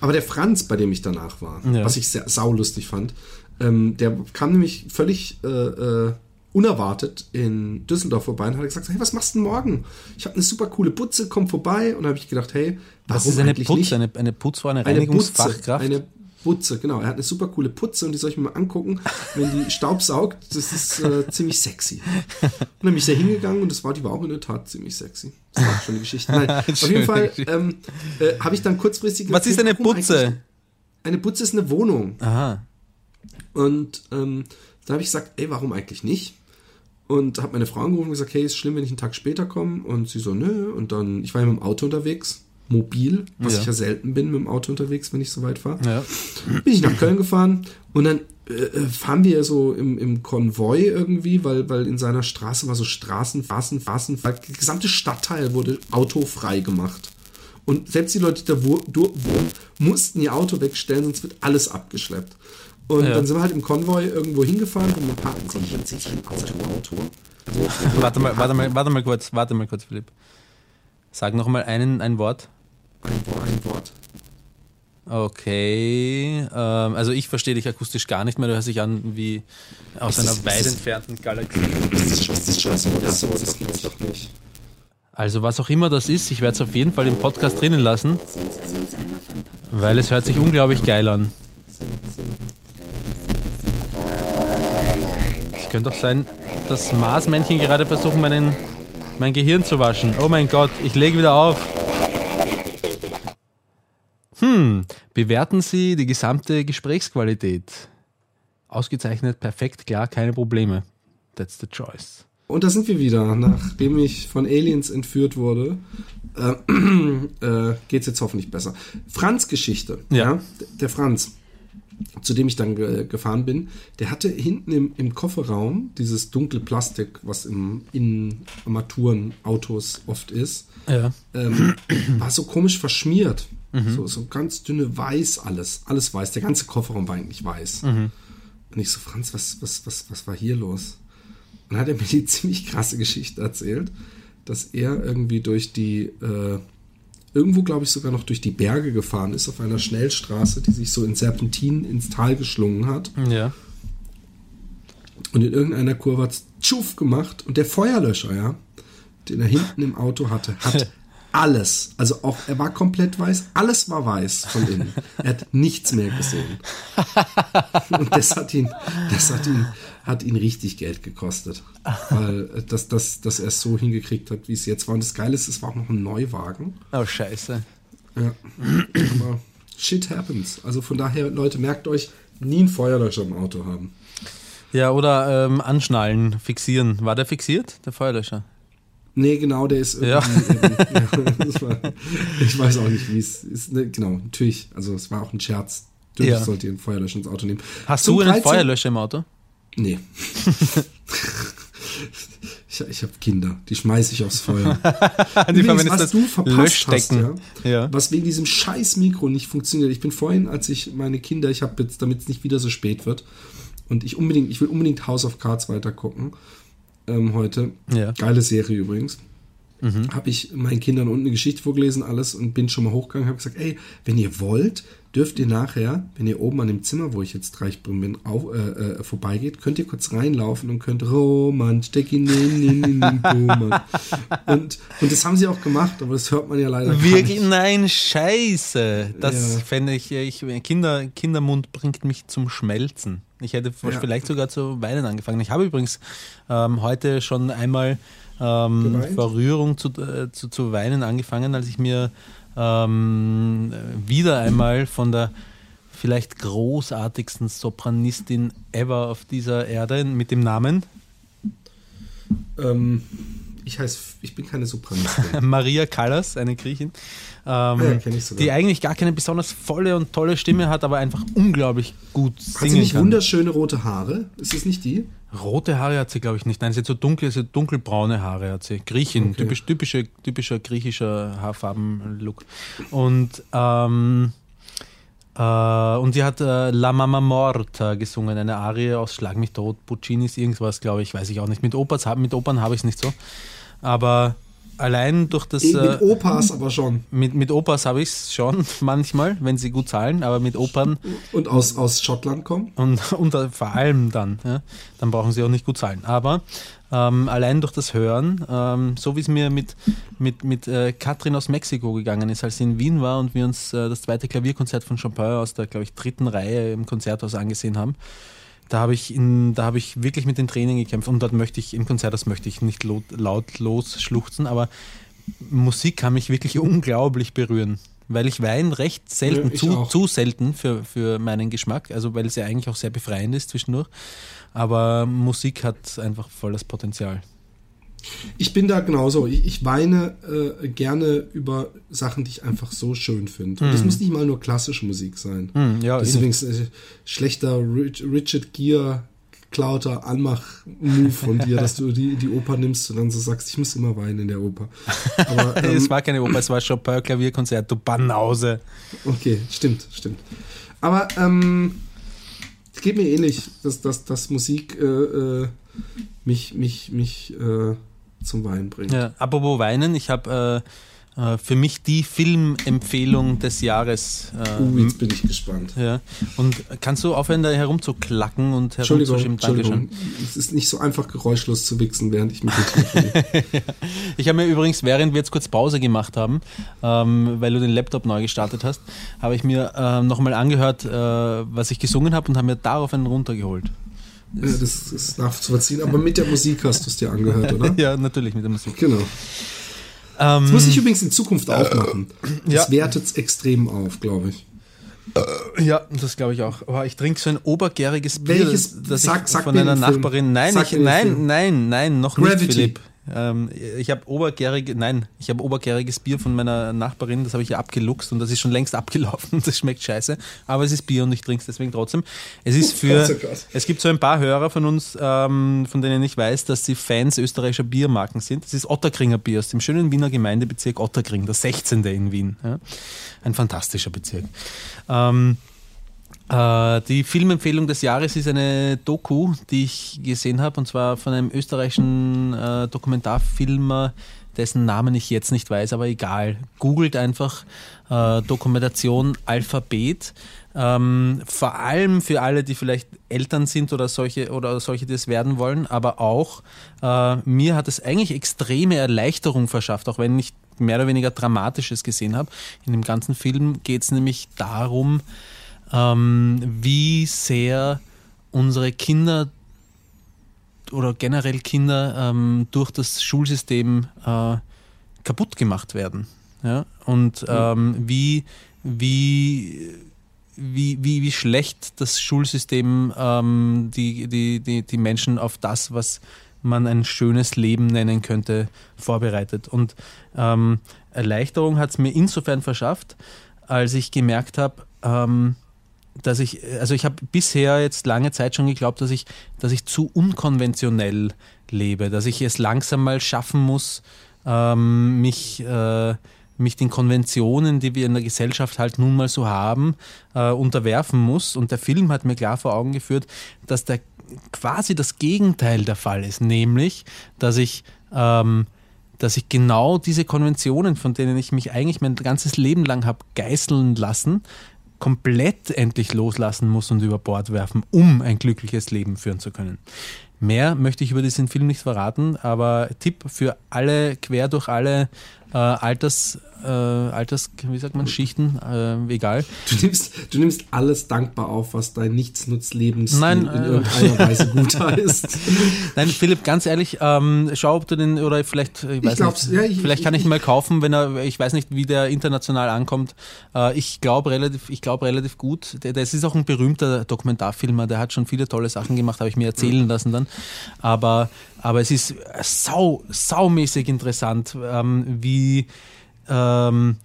Aber der Franz, bei dem ich danach war, Ja. was ich sehr saulustig fand, ähm, der kam nämlich völlig äh, äh, unerwartet in Düsseldorf vorbei und hat gesagt, hey, was machst du denn morgen? Ich habe eine super coole Putze, komm vorbei. Und da habe ich gedacht, hey, warum Was ist eine eigentlich Putz, nicht? eine, eine Putzfrau, eine eine Butze, Reinigungsfachkraft? eine Butze, genau. Er hat eine super coole Putze und die soll ich mir mal angucken. Wenn die Staub saugt, das ist äh, ziemlich sexy. Und dann bin ich da hingegangen und das war, die war auch in der Tat ziemlich sexy. Das war schon die Geschichte. Nein, auf jeden Fall ähm, äh, habe ich dann kurzfristig Was ist eine Putze? Eine Putze ist eine Wohnung. Aha. Und ähm, da habe ich gesagt, ey, warum eigentlich nicht? Und habe meine Frau angerufen und gesagt, hey, ist schlimm, wenn ich einen Tag später komme? Und sie so, nö. Und dann, ich war ja mit dem Auto unterwegs, mobil, was Ja. ich ja selten bin mit dem Auto unterwegs, wenn ich so weit fahre. Ja. Bin ich nach Köln gefahren und dann äh, äh, fahren wir so im, im Konvoi irgendwie, weil, weil in seiner Straße war so Straßen, Straßen, Straßen, der gesamte Stadtteil wurde autofrei gemacht. Und selbst die Leute, die da wohnen, mussten ihr Auto wegstellen, sonst wird alles abgeschleppt. Und Ja. dann sind wir halt im Konvoi irgendwo hingefahren und dann parken sich, Auto, Auto. Warte mal, warte mal, warte mal kurz, warte mal kurz, Philipp. Sag noch mal einen, ein Wort. Ein, Wo- ein Wort. Okay, ähm, also ich verstehe dich akustisch gar nicht mehr. Du hörst dich an wie aus Ist einer das- weit entfernten Galaxie. Ist das, ist das scheiße? Das, so, das gibt's doch nicht. Also was auch immer das ist, ich werde es auf jeden Fall im Podcast drinnen lassen, weil es hört sich unglaublich geil an. Es könnte auch sein, dass Marsmännchen gerade versuchen, meinen, mein Gehirn zu waschen. Oh mein Gott, ich lege wieder auf. Hm, bewerten Sie die gesamte Gesprächsqualität. Ausgezeichnet, perfekt, klar, keine Probleme. That's the choice. Und da sind wir wieder. Nachdem ich von Aliens entführt wurde, äh, äh, geht es jetzt hoffentlich besser. Franz Geschichte. Ja. Der Franz, zu dem ich dann ge gefahren bin, der hatte hinten im, im Kofferraum dieses dunkle Plastik, was im, in Armaturenautos oft ist, Ja. ähm, war so komisch verschmiert. So, so ganz dünne Weiß alles. Alles weiß. Der ganze Kofferraum war eigentlich weiß. Und ich so, Franz, was, was, was, was war hier los? Und dann hat er mir die ziemlich krasse Geschichte erzählt, dass er irgendwie durch die, äh, irgendwo glaube ich sogar noch durch die Berge gefahren ist, auf einer Schnellstraße, die sich so in Serpentinen ins Tal geschlungen hat. Ja. Und in irgendeiner Kurve hat Tschuff gemacht und der Feuerlöscher, ja, den er hinten im Auto hatte, hat alles. Also auch, er war komplett weiß, alles war weiß von innen. Er hat nichts mehr gesehen. Und das hat ihn, das hat ihn, hat ihn richtig Geld gekostet. Weil äh, das, das, dass er es so hingekriegt hat, wie es jetzt war. Und das Geile ist, es war auch noch ein Neuwagen. Oh, scheiße. Ja. Aber shit happens. Also von daher, Leute, merkt euch, nie einen Feuerlöscher im Auto haben. Ja, oder ähm, anschnallen, fixieren. War der fixiert, der Feuerlöscher? Nee, genau, der ist Ja. ja, das war, ich weiß auch nicht, wie es ist. Ne, genau, natürlich. Also, es war auch ein Scherz. Natürlich Ja. sollt ihr einen Feuerlöscher ins Auto nehmen. Hast Zum du einen 13 Feuerlöscher im Auto? Nee. ich ich habe Kinder, die schmeiße ich aufs Feuer. Die Übrigens, was das du verpasst Löschdecken. hast, ja, Ja. was wegen diesem scheiß Mikro nicht funktioniert. Ich bin vorhin, als ich meine Kinder, ich habe jetzt, damit es nicht wieder so spät wird, und ich unbedingt, ich will unbedingt House of Cards weitergucken ähm, heute. Ja. Geile Serie übrigens. Habe ich meinen Kindern unten eine Geschichte vorgelesen, alles und bin schon mal hochgegangen, habe gesagt, ey, wenn ihr wollt, dürft ihr nachher, wenn ihr oben an dem Zimmer, wo ich jetzt drin bin, auf, äh, äh, vorbeigeht, könnt ihr kurz reinlaufen und könnt Roman, steck ihn in, den Roman. Und, und das haben sie auch gemacht, aber das hört man ja leider Wirklich, nicht. nein, scheiße. Das Ja. fände ich, ich Kinder, Kindermund bringt mich zum Schmelzen. Ich hätte Ja. vielleicht sogar zu weinen angefangen. Ich habe übrigens ähm, heute schon einmal ähm, vor Rührung zu, äh, zu, zu weinen angefangen, als ich mir ähm, wieder einmal von der vielleicht großartigsten Sopranistin ever auf dieser Erde mit dem Namen Ähm, ich heiße, ich bin keine Sopranistin. Maria Callas, eine Griechin, ähm, ja, die eigentlich gar keine besonders volle und tolle Stimme hat, aber einfach unglaublich gut Hat singen sie nicht kann. wunderschöne rote Haare? Ist es nicht die? Rote Haare hat sie, glaube ich, nicht. Nein, sie hat so dunkle, so dunkelbraune Haare hat sie. Griechin, Okay. typisch, typische, typischer griechischer Haarfarben-Look. Und, ähm, äh, und sie hat äh, La Mama Morta gesungen, eine Arie aus Schlag mich tot, Puccinis, irgendwas, glaube ich, weiß ich auch nicht. Mit, hab- mit Opern habe ich es nicht so. Aber allein durch das. Eh, äh, Mit Opas aber schon. Mit, mit Opas habe ich es schon manchmal, wenn sie gut zahlen, aber mit Opern Und aus, aus Schottland kommen? und, und vor allem dann, ja, dann brauchen sie auch nicht gut zahlen. Aber ähm, allein durch das Hören, ähm, so wie es mir mit, mit, mit äh, Katrin aus Mexiko gegangen ist, als sie in Wien war und wir uns äh, das zweite Klavierkonzert von Chopin aus der, glaube ich, dritten Reihe im Konzerthaus angesehen haben, da habe ich, in, da habe ich wirklich mit den Tränen gekämpft und dort möchte ich im Konzert, das möchte ich nicht laut, lautlos schluchzen, aber Musik kann mich wirklich unglaublich berühren. Weil ich weine recht selten, Ja, zu, auch. zu selten für, für meinen Geschmack, also weil es ja eigentlich auch sehr befreiend ist zwischendurch. Aber Musik hat einfach voll das Potenzial. Ich bin da genauso. Ich, ich weine äh, gerne über Sachen, die ich einfach so schön finde. Und das muss nicht mal nur klassische Musik sein. Hm, ja, das ist übrigens äh, schlechter Rich, Richard Gere geklauter Anmach-Move von dir, dass du die, die Oper nimmst und dann so sagst, ich muss immer weinen in der Oper. Aber, ähm, es war keine Oper, es war Chopin Klavierkonzert, du Banause. Okay, stimmt, stimmt. Aber ähm, es geht mir ähnlich, dass, dass, dass Musik äh, äh, mich, mich, mich äh, zum Weinen bringt. Ja, apropos Weinen, ich habe äh, äh, für mich die Filmempfehlung des Jahres. Äh, Uh, jetzt bin ich gespannt. ja. Und kannst du aufhören, da herumzuklacken und herumzuschieben? Entschuldigung. Es ist nicht so einfach geräuschlos zu wichsen, während ich dir telefoniere. Ich habe mir übrigens, während wir jetzt kurz Pause gemacht haben, ähm, weil du den Laptop neu gestartet hast, habe ich mir ähm, nochmal angehört, äh, was ich gesungen habe und habe mir darauf einen runtergeholt. Ja, das ist nachzuvollziehen, aber mit der Musik hast du es dir angehört, oder? Ja, natürlich mit der Musik. Genau. Ähm, Das muss ich übrigens in Zukunft auch machen. Das ja. wertet es extrem auf, glaube ich. ja, das glaube ich auch. Aber ich trinke so ein obergäriges Bier, Welches? das Sag- ich sag von einer. Nachbarin. Nein, ich, nein, nein, nein, noch Gravity. nicht, Philipp. Ähm, ich habe obergärige, nein, ich habe obergäriges Bier von meiner Nachbarin, das habe ich ja abgeluchst und das ist schon längst abgelaufen und das schmeckt scheiße. Aber es ist Bier und ich trinke es deswegen trotzdem. Es ist für, es gibt so ein paar Hörer von uns, ähm, von denen ich weiß, dass sie Fans österreichischer Biermarken sind. Das ist Otterkringer Bier aus dem schönen Wiener Gemeindebezirk Otterkring, der 16. in Wien. Ja? Ein fantastischer Bezirk. Ähm, äh, die Filmempfehlung des Jahres ist eine Doku, die ich gesehen habe, und zwar von einem österreichischen äh, Dokumentarfilmer, dessen Namen ich jetzt nicht weiß, aber egal. Googelt einfach äh, Dokumentation Alphabet. Ähm, vor allem für alle, die vielleicht Eltern sind oder solche oder solche, die es werden wollen, aber auch äh, mir hat es eigentlich extreme Erleichterung verschafft, auch wenn nicht mehr oder weniger Dramatisches gesehen habe. In dem ganzen Film geht es nämlich darum, ähm, wie sehr unsere Kinder oder generell Kinder ähm, durch das Schulsystem äh, kaputt gemacht werden. Ja? Und ähm, wie, wie, wie, wie, wie schlecht das Schulsystem ähm, die, die, die, die Menschen auf das, was man ein schönes Leben nennen könnte, vorbereitet. Und ähm, Erleichterung hat es mir insofern verschafft, als ich gemerkt habe, ähm, dass ich, also ich habe bisher jetzt lange Zeit schon geglaubt, dass ich, dass ich zu unkonventionell lebe, dass ich es langsam mal schaffen muss, ähm, mich, äh, mich den Konventionen, die wir in der Gesellschaft halt nun mal so haben, äh, unterwerfen muss. Und der Film hat mir klar vor Augen geführt, dass der quasi das Gegenteil der Fall ist, nämlich, dass ich ähm, dass ich genau diese Konventionen, von denen ich mich eigentlich mein ganzes Leben lang habe geißeln lassen, komplett endlich loslassen muss und über Bord werfen, um ein glückliches Leben führen zu können. Mehr möchte ich über diesen Film nicht verraten, aber Tipp für alle, quer durch alle äh, Alters, äh, Alters, wie sagt man, Schichten, äh, egal. Du nimmst, du nimmst alles dankbar auf, was dein Nichtsnutzlebensstil Nein, in äh, irgendeiner Weise gut heißt. Nein, Philipp, ganz ehrlich, ähm, schau, ob du den, oder vielleicht, ich weiß ich nicht, ja, ich, vielleicht kann ich, ihn mal kaufen, wenn er, ich weiß nicht, wie der international ankommt. Äh, ich glaube relativ, ich glaube relativ gut. Das ist auch ein berühmter Dokumentarfilmer, der hat schon viele tolle Sachen gemacht, habe ich mir erzählen lassen dann. Aber aber es ist sau, saumäßig interessant, ähm, wie, ähm,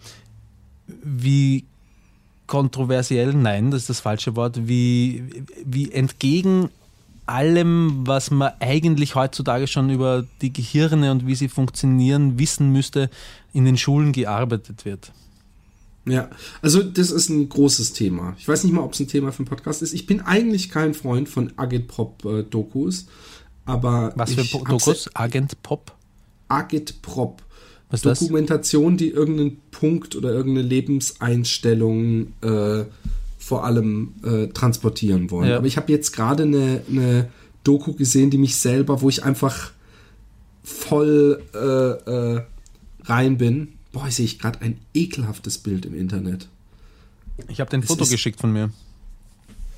wie kontroversiell, nein, das ist das falsche Wort, wie, wie entgegen allem, was man eigentlich heutzutage schon über die Gehirne und wie sie funktionieren, wissen müsste, in den Schulen gearbeitet wird. Ja, also das ist ein großes Thema. Ich weiß nicht mal, ob es ein Thema für einen Podcast ist. Ich bin eigentlich kein Freund von Agitprop-Dokus. Aber Was für Dokus? Agent Pop? Agit Prop. Was Dokumentation, das? die irgendeinen Punkt oder irgendeine Lebenseinstellung äh, vor allem äh, transportieren wollen. Ja. Aber ich habe jetzt gerade eine, eine Doku gesehen, die mich selber, wo ich einfach voll äh, äh rein bin. Boah, sehe ich gerade ein ekelhaftes Bild im Internet. Ich habe den Foto geschickt von mir.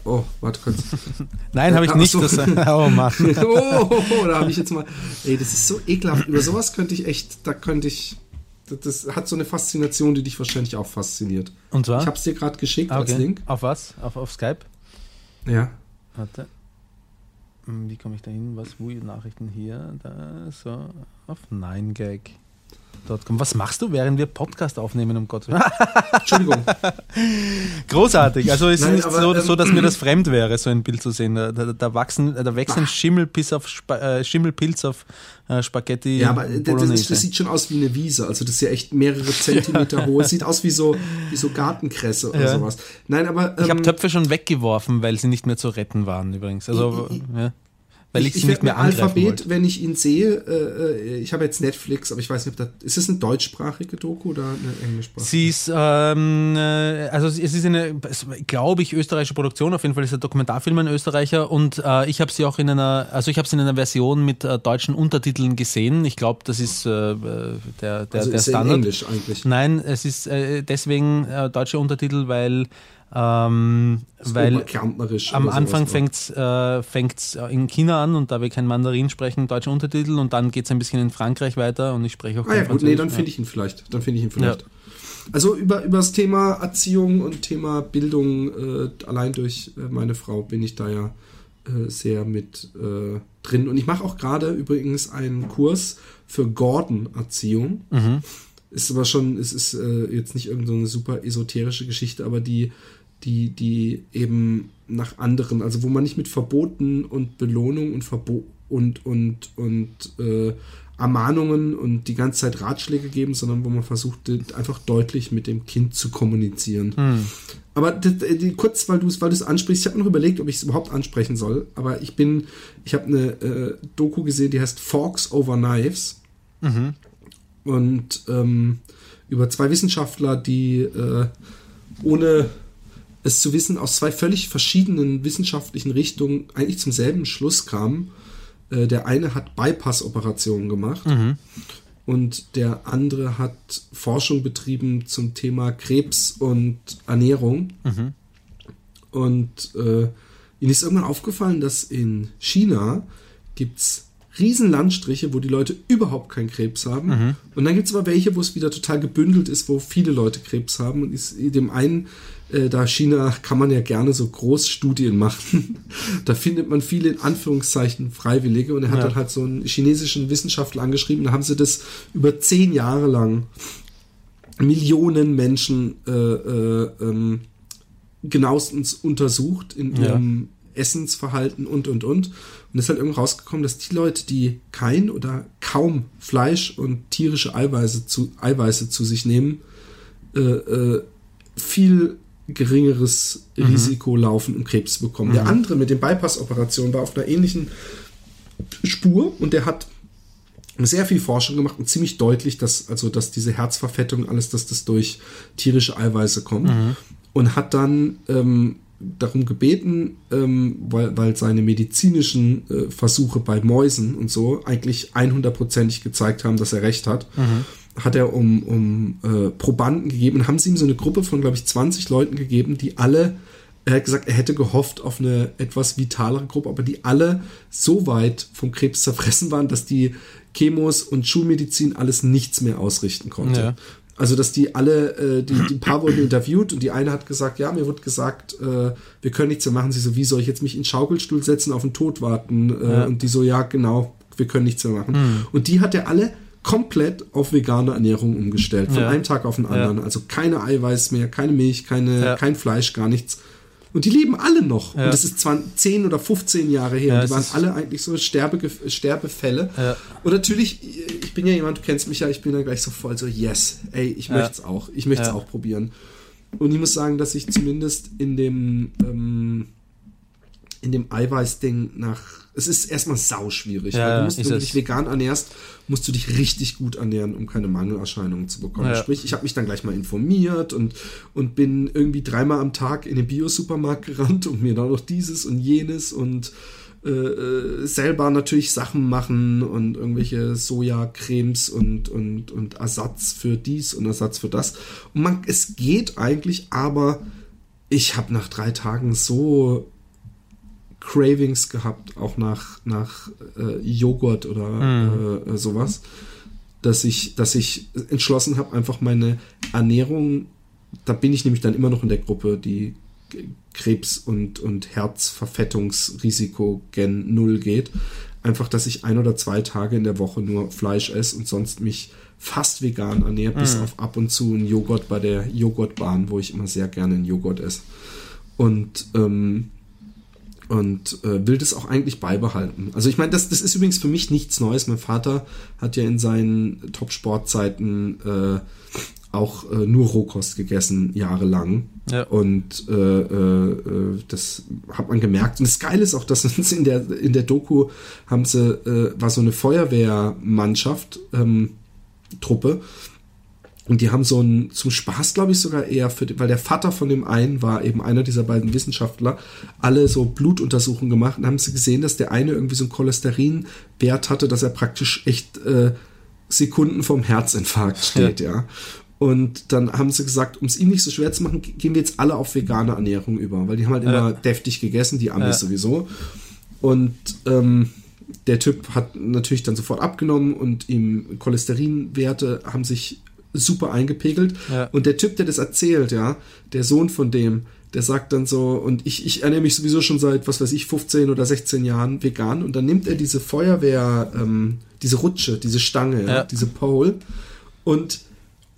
Oh, warte kurz. Nein, habe ich nicht. So. Das, oh Mann. oh, oh, oh, da habe ich jetzt mal. Ey, das ist so ekelhaft. Über sowas könnte ich echt, da könnte ich. Das, hat so eine Faszination, die dich wahrscheinlich auch fasziniert. Und zwar? Ich habe es dir gerade geschickt okay. als Link. Auf was? Auf, auf Skype? Ja. Warte. Hm, wie komme ich da hin? Was, wo Nachrichten hier? Da, so. Auf 9gag. Was machst du, während wir Podcast aufnehmen, um Gott Entschuldigung. Großartig. Also es ist Nein, nicht aber, so, ähm, so, dass mir das fremd wäre, so ein Bild zu sehen. Da, da, da wachsen, da wächst Schimmelpilz auf, Sp äh, Schimmelpilz auf äh, Spaghetti. Ja, aber das, das, sieht schon aus wie eine Wiese. Also das ist ja echt mehrere Zentimeter hoch. Es sieht aus wie so, wie so Gartenkresse oder ja. sowas. Nein, aber. Ähm, ich habe Töpfe schon weggeworfen, weil sie nicht mehr zu retten waren übrigens. Also, ich, ja weil ich, ich, ich nicht mehr Alphabet, wollte. wenn ich ihn sehe, äh, äh, ich habe jetzt Netflix, aber ich weiß nicht, ob das ist es eine deutschsprachige Doku oder eine englischsprachige? Sie ist, ähm, äh, also es ist eine, glaube ich, österreichische Produktion. Auf jeden Fall ist der Dokumentarfilm ein Österreicher und äh, ich habe sie auch in einer, also ich habe sie in einer Version mit äh, deutschen Untertiteln gesehen. Ich glaube, das ist äh, der der also der ist Standard. In Englisch eigentlich. Nein, es ist deswegen deutsche Untertitel, weil ähm, weil am Anfang fängt es äh, in China an und da wir kein Mandarin sprechen, deutsche Untertitel und dann geht es ein bisschen in Frankreich weiter und ich spreche auch ah, ja, gut, nee, dann finde ich ihn vielleicht. Dann finde ich ihn vielleicht. Ja. Also über, über das Thema Erziehung und Thema Bildung, äh, allein durch äh, meine Frau bin ich da ja äh, sehr mit äh, drin. Und ich mache auch gerade übrigens einen Kurs für Gordon-Erziehung. Mhm. Ist aber schon, es ist äh, jetzt nicht irgendeine so super esoterische Geschichte, aber die die, die eben nach anderen, also wo man nicht mit Verboten und Belohnung und Verbo und, und, und äh, Ermahnungen und die ganze Zeit Ratschläge geben, sondern wo man versucht, einfach deutlich mit dem Kind zu kommunizieren. Hm. Aber die, die, kurz, weil du es weil ansprichst, ich habe noch überlegt, ob ich es überhaupt ansprechen soll, aber ich bin, ich habe eine äh, Doku gesehen, die heißt Forks over Knives. Mhm. Und ähm, über zwei Wissenschaftler, die äh, ohne es zu wissen, aus zwei völlig verschiedenen wissenschaftlichen Richtungen eigentlich zum selben Schluss kam. Äh, der eine hat Bypass-Operationen gemacht. Mhm. und der andere hat Forschung betrieben zum Thema Krebs und Ernährung. Mhm. Und äh, ihnen ist irgendwann aufgefallen, dass in China gibt es riesen Landstriche, wo die Leute überhaupt keinen Krebs haben. Mhm. Und dann gibt es aber welche, wo es wieder total gebündelt ist, wo viele Leute Krebs haben. Und ist dem einen, äh, da China kann man ja gerne so Großstudien machen. da findet man viele in Anführungszeichen Freiwillige. Und er hat Ja. dann halt so einen chinesischen Wissenschaftler angeschrieben. Da haben sie das über zehn Jahre lang Millionen Menschen äh, äh, ähm, genauestens untersucht in Ja. ihrem Essensverhalten und und und. Und es ist halt irgendwie rausgekommen, dass die Leute, die kein oder kaum Fleisch und tierische Eiweiße zu, Eiweiße zu sich nehmen, äh, äh, viel geringeres Risiko laufen, um Krebs zu bekommen. Der andere mit den Bypass-Operationen war auf einer ähnlichen Spur und der hat sehr viel Forschung gemacht und ziemlich deutlich, dass also dass diese Herzverfettung alles, dass das durch tierische Eiweiße kommt und hat dann ähm, darum gebeten, ähm, weil, weil seine medizinischen äh, Versuche bei Mäusen und so eigentlich 100%ig gezeigt haben, dass er recht hat, hat er um, um äh, Probanden gegeben und haben sie ihm so eine Gruppe von, glaube ich, 20 Leuten gegeben, die alle er hat gesagt, er hätte gehofft auf eine etwas vitalere Gruppe, aber die alle so weit vom Krebs zerfressen waren, dass die Chemos und Schulmedizin alles nichts mehr ausrichten konnte. Ja. Also, dass die alle, äh, die, die paar wurden interviewt und die eine hat gesagt, ja, mir wurde gesagt, äh, wir können nichts mehr machen. Sie so, wie soll ich jetzt mich in den Schaukelstuhl setzen, auf den Tod warten? Äh, Ja. Und die so, ja, genau, wir können nichts mehr machen. Und die hat er alle komplett auf vegane Ernährung umgestellt, von Ja. einem Tag auf den anderen. Also keine Eiweiß mehr, keine Milch, keine, Ja. kein Fleisch, gar nichts. Und die leben alle noch. Ja. Und das ist zwar 10 oder 15 Jahre her. Ja, und die waren alle eigentlich so Sterbe, Sterbefälle. Ja. Und natürlich, ich bin ja jemand, du kennst mich ja, ich bin dann gleich so voll so, yes, ey, ich Ja. möchte es auch. Ich möchte es Ja. auch probieren. Und ich muss sagen, dass ich zumindest in dem, ähm, in dem Eiweißding nach. Es ist erstmal sauschwierig. Ja, weil du musst, wenn du dich vegan ernährst, musst du dich richtig gut ernähren, um keine Mangelerscheinungen zu bekommen. Ja. Sprich, ich habe mich dann gleich mal informiert und, und bin irgendwie dreimal am Tag in den Bio-Supermarkt gerannt und mir dann noch dieses und jenes und äh, äh, selber natürlich Sachen machen und irgendwelche Sojacremes und, und, und Ersatz für dies und Ersatz für das. Und man, es geht eigentlich, aber ich habe nach drei Tagen so Cravings gehabt, auch nach, nach äh, Joghurt oder äh, sowas, dass ich, dass ich entschlossen habe, einfach meine Ernährung, da bin ich nämlich dann immer noch in der Gruppe, die Krebs- und, und Herzverfettungsrisiko gen Null geht. Einfach, dass ich ein oder zwei Tage in der Woche nur Fleisch esse und sonst mich fast vegan ernähre, bis auf ab und zu einen Joghurt bei der Joghurtbahn, wo ich immer sehr gerne einen Joghurt esse. Und ähm, und äh, will das auch eigentlich beibehalten. Also ich meine, das, das ist übrigens für mich nichts Neues. Mein Vater hat ja in seinen Top-Sportzeiten äh, auch äh, nur Rohkost gegessen, jahrelang. Ja. Und äh, äh, äh, das hat man gemerkt. Und das Geile ist auch, dass uns in der, in der Doku haben sie, äh, war so eine Feuerwehrmannschaft, ähm, Truppe, und die haben so ein, zum Spaß, glaube ich, sogar eher für, weil der Vater von dem einen war eben einer dieser beiden Wissenschaftler, alle so Blutuntersuchungen gemacht und haben sie gesehen, dass der eine irgendwie so einen Cholesterinwert hatte, dass er praktisch echt äh, Sekunden vom Herzinfarkt steht, ja. Und dann haben sie gesagt, um es ihm nicht so schwer zu machen, gehen wir jetzt alle auf vegane Ernährung über, weil die haben halt immer Ja. deftig gegessen, die Amis Ja. sowieso. Und ähm, der Typ hat natürlich dann sofort abgenommen und ihm Cholesterinwerte haben sich super eingepegelt. Ja. Und der Typ, der das erzählt, ja, der Sohn von dem, der sagt dann so, und ich, ich ernähre mich sowieso schon seit, was weiß ich, 15 oder 16 Jahren vegan. Und dann nimmt er diese Feuerwehr, ähm, diese Rutsche, diese Stange, ja. Diese Pole und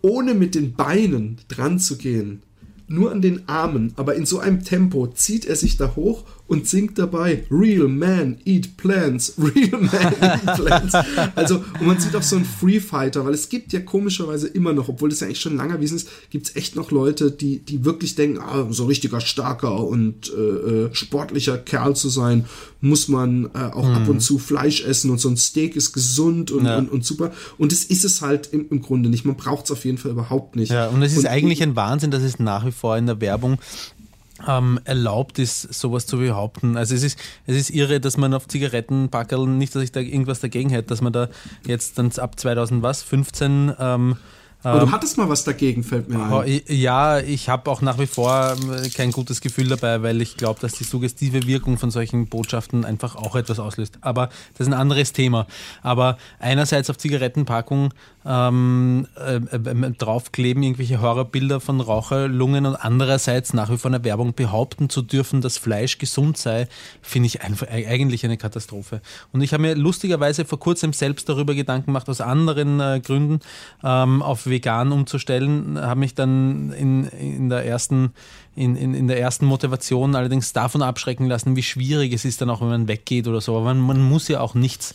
ohne mit den Beinen dran zu gehen, nur an den Armen, aber in so einem Tempo zieht er sich da hoch und singt dabei Real Man Eat Plants, Real Man Eat Plants. Also, und man sieht auch so einen Free Fighter, weil es gibt ja komischerweise immer noch, obwohl das ja eigentlich schon lange erwiesen ist, gibt es echt noch Leute, die, die wirklich denken, ah, so richtiger starker und äh, äh, sportlicher Kerl zu sein, muss man äh, auch ab und zu Fleisch essen und so ein Steak ist gesund und, Ja. und, und super. Und das ist es halt im, im Grunde nicht. Man braucht es auf jeden Fall überhaupt nicht. Ja, und es ist eigentlich ein Wahnsinn, dass es nach wie vor in der Werbung ähm, erlaubt ist, sowas zu behaupten. Also es ist, es ist irre, dass man auf Zigarettenpackeln, nicht, dass ich da irgendwas dagegen hätte, dass man da jetzt dann ab 2015 ähm, aber du ähm, hattest mal was dagegen, fällt mir ein. Ja, ich habe auch nach wie vor ähm, kein gutes Gefühl dabei, weil ich glaube, dass die suggestive Wirkung von solchen Botschaften einfach auch etwas auslöst. Aber das ist ein anderes Thema. Aber einerseits auf Zigarettenpackungen ähm, äh, äh, draufkleben irgendwelche Horrorbilder von Raucherlungen und andererseits nach wie vor eine Werbung behaupten zu dürfen, dass Fleisch gesund sei, finde ich einfach, eigentlich eine Katastrophe. Und ich habe mir lustigerweise vor kurzem selbst darüber Gedanken gemacht, aus anderen äh, Gründen, ähm, auf vegan umzustellen, habe mich dann in, in der ersten in, in, in der ersten Motivation allerdings davon abschrecken lassen, wie schwierig es ist dann auch, wenn man weggeht oder so. Aber man, man muss ja auch nichts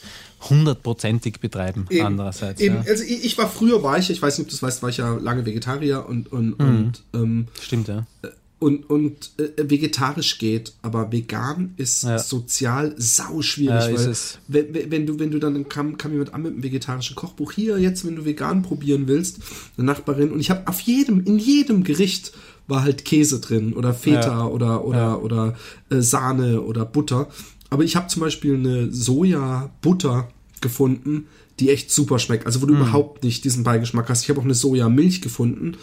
hundertprozentig betreiben eben, andererseits. Eben. Ja. Also ich, ich, war früher, war ich, ich weiß nicht, ob du das weißt, war ich ja lange Vegetarier und, und, mhm. und ähm, Stimmt, ja. Äh, und, und äh, vegetarisch geht, aber vegan ist ja. sozial sau schwierig, ja, weil wenn, wenn, du wenn du dann kam, kam jemand an mit einem vegetarischen Kochbuch hier jetzt, wenn du vegan probieren willst, eine Nachbarin und ich habe auf jedem in jedem Gericht war halt Käse drin oder Feta ja. oder oder oder äh, Sahne oder Butter, aber ich habe zum Beispiel eine Soja-Butter gefunden, die echt super schmeckt, also wo du mm. überhaupt nicht diesen Beigeschmack hast. Ich habe auch eine Soja-Milch gefunden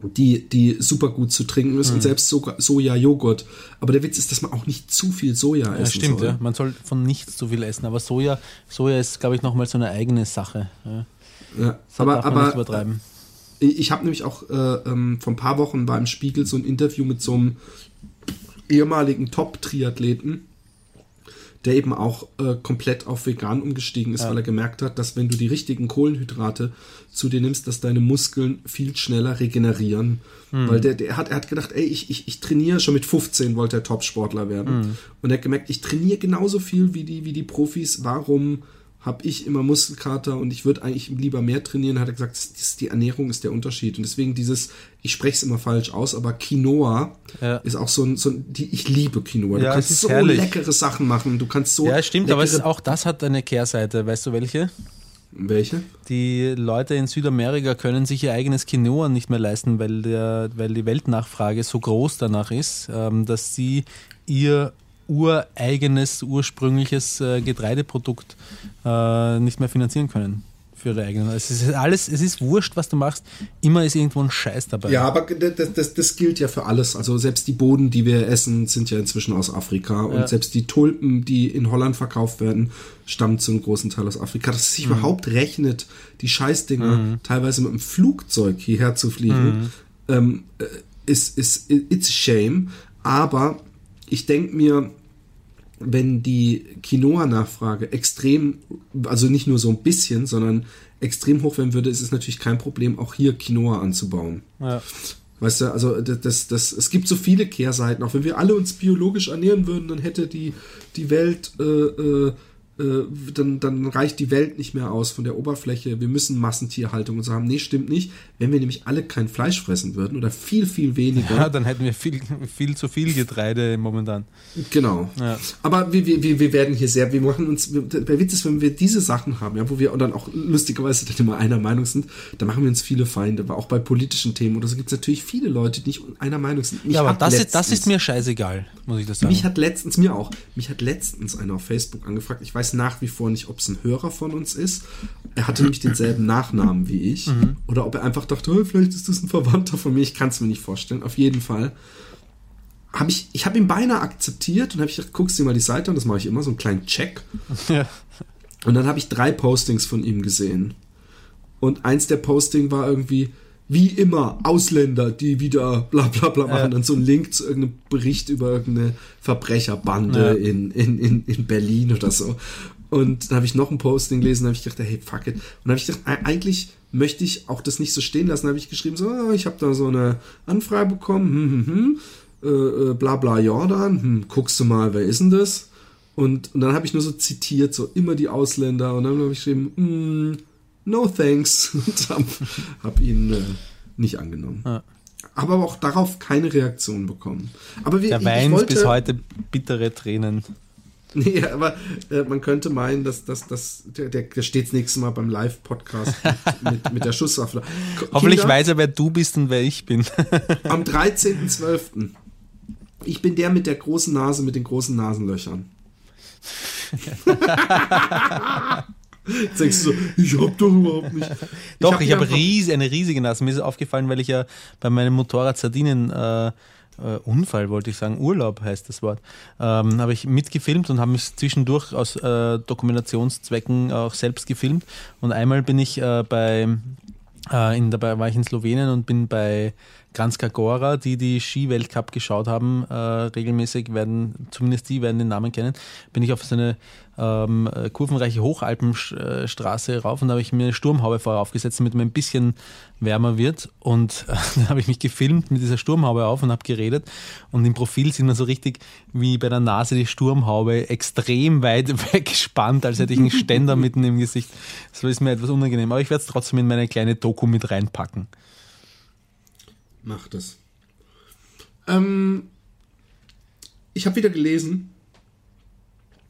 die, die super gut zu trinken ist mhm. und selbst sogar Soja-Joghurt. Aber der Witz ist, dass man auch nicht zu viel Soja ja, essen stimmt, soll. Ja. Man soll von nichts zu viel essen. Aber Soja, Soja ist, glaube ich, nochmal so eine eigene Sache. Ja, ja aber, aber übertreiben. Ich habe nämlich auch äh, ähm, vor ein paar Wochen beim Spiegel so ein Interview mit so einem ehemaligen Top-Triathleten der eben auch äh, komplett auf vegan umgestiegen ist, ja. weil er gemerkt hat, dass wenn du die richtigen Kohlenhydrate zu dir nimmst, dass deine Muskeln viel schneller regenerieren. Mhm. Weil der, der hat, er hat gedacht, ey, ich, ich, ich trainiere schon mit 15 wollte er Top-Sportler werden. Mhm. Und er hat gemerkt, ich trainiere genauso viel wie die, wie die Profis. Warum habe ich immer Muskelkater und ich würde eigentlich lieber mehr trainieren, hat er gesagt, die Ernährung ist der Unterschied. Und deswegen dieses, ich spreche es immer falsch aus, aber Quinoa ja. ist auch so ein, so ein die, ich liebe Quinoa. Du ja, kannst so herrlich. leckere Sachen machen, du kannst so. Ja, stimmt, aber es, auch das hat eine Kehrseite. Weißt du welche? Welche? Die Leute in Südamerika können sich ihr eigenes Quinoa nicht mehr leisten, weil, der, weil die Weltnachfrage so groß danach ist, ähm, dass sie ihr ureigenes, ursprüngliches äh, Getreideprodukt äh, nicht mehr finanzieren können für ihre eigenen. Es ist alles, es ist wurscht, was du machst. Immer ist irgendwo ein Scheiß dabei. Ja, aber das, das, das gilt ja für alles. Also selbst die Boden, die wir essen, sind ja inzwischen aus Afrika. Und ja. selbst die Tulpen, die in Holland verkauft werden, stammen zum großen Teil aus Afrika. Dass es sich mhm. überhaupt rechnet, die Scheißdinger mhm. teilweise mit einem Flugzeug hierher zu fliegen, mhm. ähm, äh, ist, ist, it's a shame. Aber ich denke mir, wenn die Quinoa-Nachfrage extrem, also nicht nur so ein bisschen, sondern extrem hoch werden würde, ist es natürlich kein Problem, auch hier Quinoa anzubauen. Ja. Weißt du, also das, das, das, es gibt so viele Kehrseiten. Auch wenn wir alle uns biologisch ernähren würden, dann hätte die, die Welt äh, äh, dann, dann reicht die Welt nicht mehr aus von der Oberfläche, wir müssen Massentierhaltung und so haben. Nee, stimmt nicht. Wenn wir nämlich alle kein Fleisch fressen würden oder viel, viel weniger. Ja, dann hätten wir viel, viel zu viel Getreide momentan. Genau. Ja. Aber wir, wir, wir werden hier sehr, wir machen uns, der Witz ist, wenn wir diese Sachen haben, ja, wo wir dann auch lustigerweise dann immer einer Meinung sind, da machen wir uns viele Feinde. Aber auch bei politischen Themen oder so gibt es natürlich viele Leute, die nicht einer Meinung sind. Mich ja, aber das ist, das ist mir scheißegal, muss ich das sagen. Mich hat letztens, mir auch, mich hat letztens einer auf Facebook angefragt, ich weiß weiß nach wie vor nicht, ob es ein Hörer von uns ist. Er hatte nämlich denselben Nachnamen wie ich. Mhm. Oder ob er einfach dachte, oh, vielleicht ist das ein Verwandter von mir. Ich kann es mir nicht vorstellen. Auf jeden Fall habe ich, ich habe ihn beinahe akzeptiert und habe ich gedacht, guckst dir mal die Seite an, das mache ich immer, so einen kleinen Check. Ja. Und dann habe ich drei Postings von ihm gesehen. Und eins der Posting war irgendwie, wie immer Ausländer, die wieder bla bla bla machen, ja. dann so ein Link zu irgendeinem Bericht über irgendeine Verbrecherbande ja. in, in, in, in Berlin oder so. Und dann habe ich noch ein Posting gelesen, da habe ich gedacht, hey, fuck it. Und dann habe ich gedacht, eigentlich möchte ich auch das nicht so stehen lassen. Da habe ich geschrieben, so, oh, ich habe da so eine Anfrage bekommen, hm, hm, hm, äh, äh, bla bla Jordan, hm, guckst du mal, wer ist denn das? Und, und dann habe ich nur so zitiert, so immer die Ausländer. Und dann habe ich geschrieben, hm, no thanks. Und habe hab ihn äh, nicht angenommen. Ja. Aber auch darauf keine Reaktion bekommen. Aber wir, Der weint wollte, bis heute bittere Tränen. Nee, aber äh, man könnte meinen, dass, dass, dass der, der, der steht das nächste Mal beim Live-Podcast mit, mit, mit, der Schusswaffe. Hoffentlich weiß er, wer du bist und wer ich bin. am 13.12. Ich bin der mit der großen Nase, mit den großen Nasenlöchern. Denkst du so, ich hab doch überhaupt nicht. Doch, hab ich habe ries, eine riesige Nase. Mir ist aufgefallen, weil ich ja bei meinem Motorrad Sardinen äh, äh, Unfall, wollte ich sagen, Urlaub heißt das Wort, ähm, habe ich mitgefilmt und habe mich zwischendurch aus äh, Dokumentationszwecken auch selbst gefilmt. Und einmal bin ich äh, bei, äh, in, dabei war ich in Slowenien und bin bei Kranjska Gora, die die Ski-Weltcup geschaut haben, äh, regelmäßig werden, zumindest die werden den Namen kennen, bin ich auf so eine ähm, äh, kurvenreiche Hochalpenstraße rauf und da habe ich mir eine Sturmhaube vorher aufgesetzt, damit mir ein bisschen wärmer wird. Und äh, dann habe ich mich gefilmt mit dieser Sturmhaube auf und habe geredet. Und im Profil sieht man so richtig, wie bei der Nase die Sturmhaube extrem weit weggespannt, als hätte ich einen Ständer mitten im Gesicht. Das ist mir etwas unangenehm. Aber ich werde es trotzdem in meine kleine Doku mit reinpacken. Mach das. Ähm, ich habe wieder gelesen.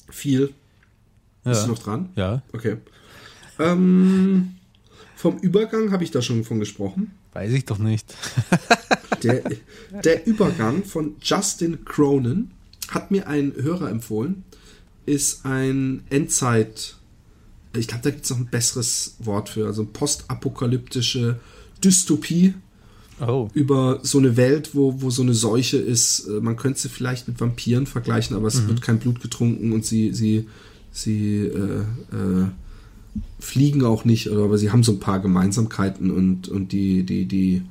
Viel. Bist du noch dran? Ja, Okay. Ähm, vom Übergang habe ich da schon von gesprochen. weiß ich doch nicht. Der, der Übergang von Justin Cronin hat mir ein Hörer empfohlen. Ist ein Endzeit. Ich glaube, da gibt es noch ein besseres Wort für. Also postapokalyptische Dystopie Oh. über so eine Welt, wo, wo so eine Seuche ist. Äh, Man könnte sie vielleicht mit Vampiren vergleichen, aber es wird kein Blut getrunken und sie, sie, sie äh, äh, fliegen auch nicht, aber sie haben so ein paar Gemeinsamkeiten und, und die, die, die.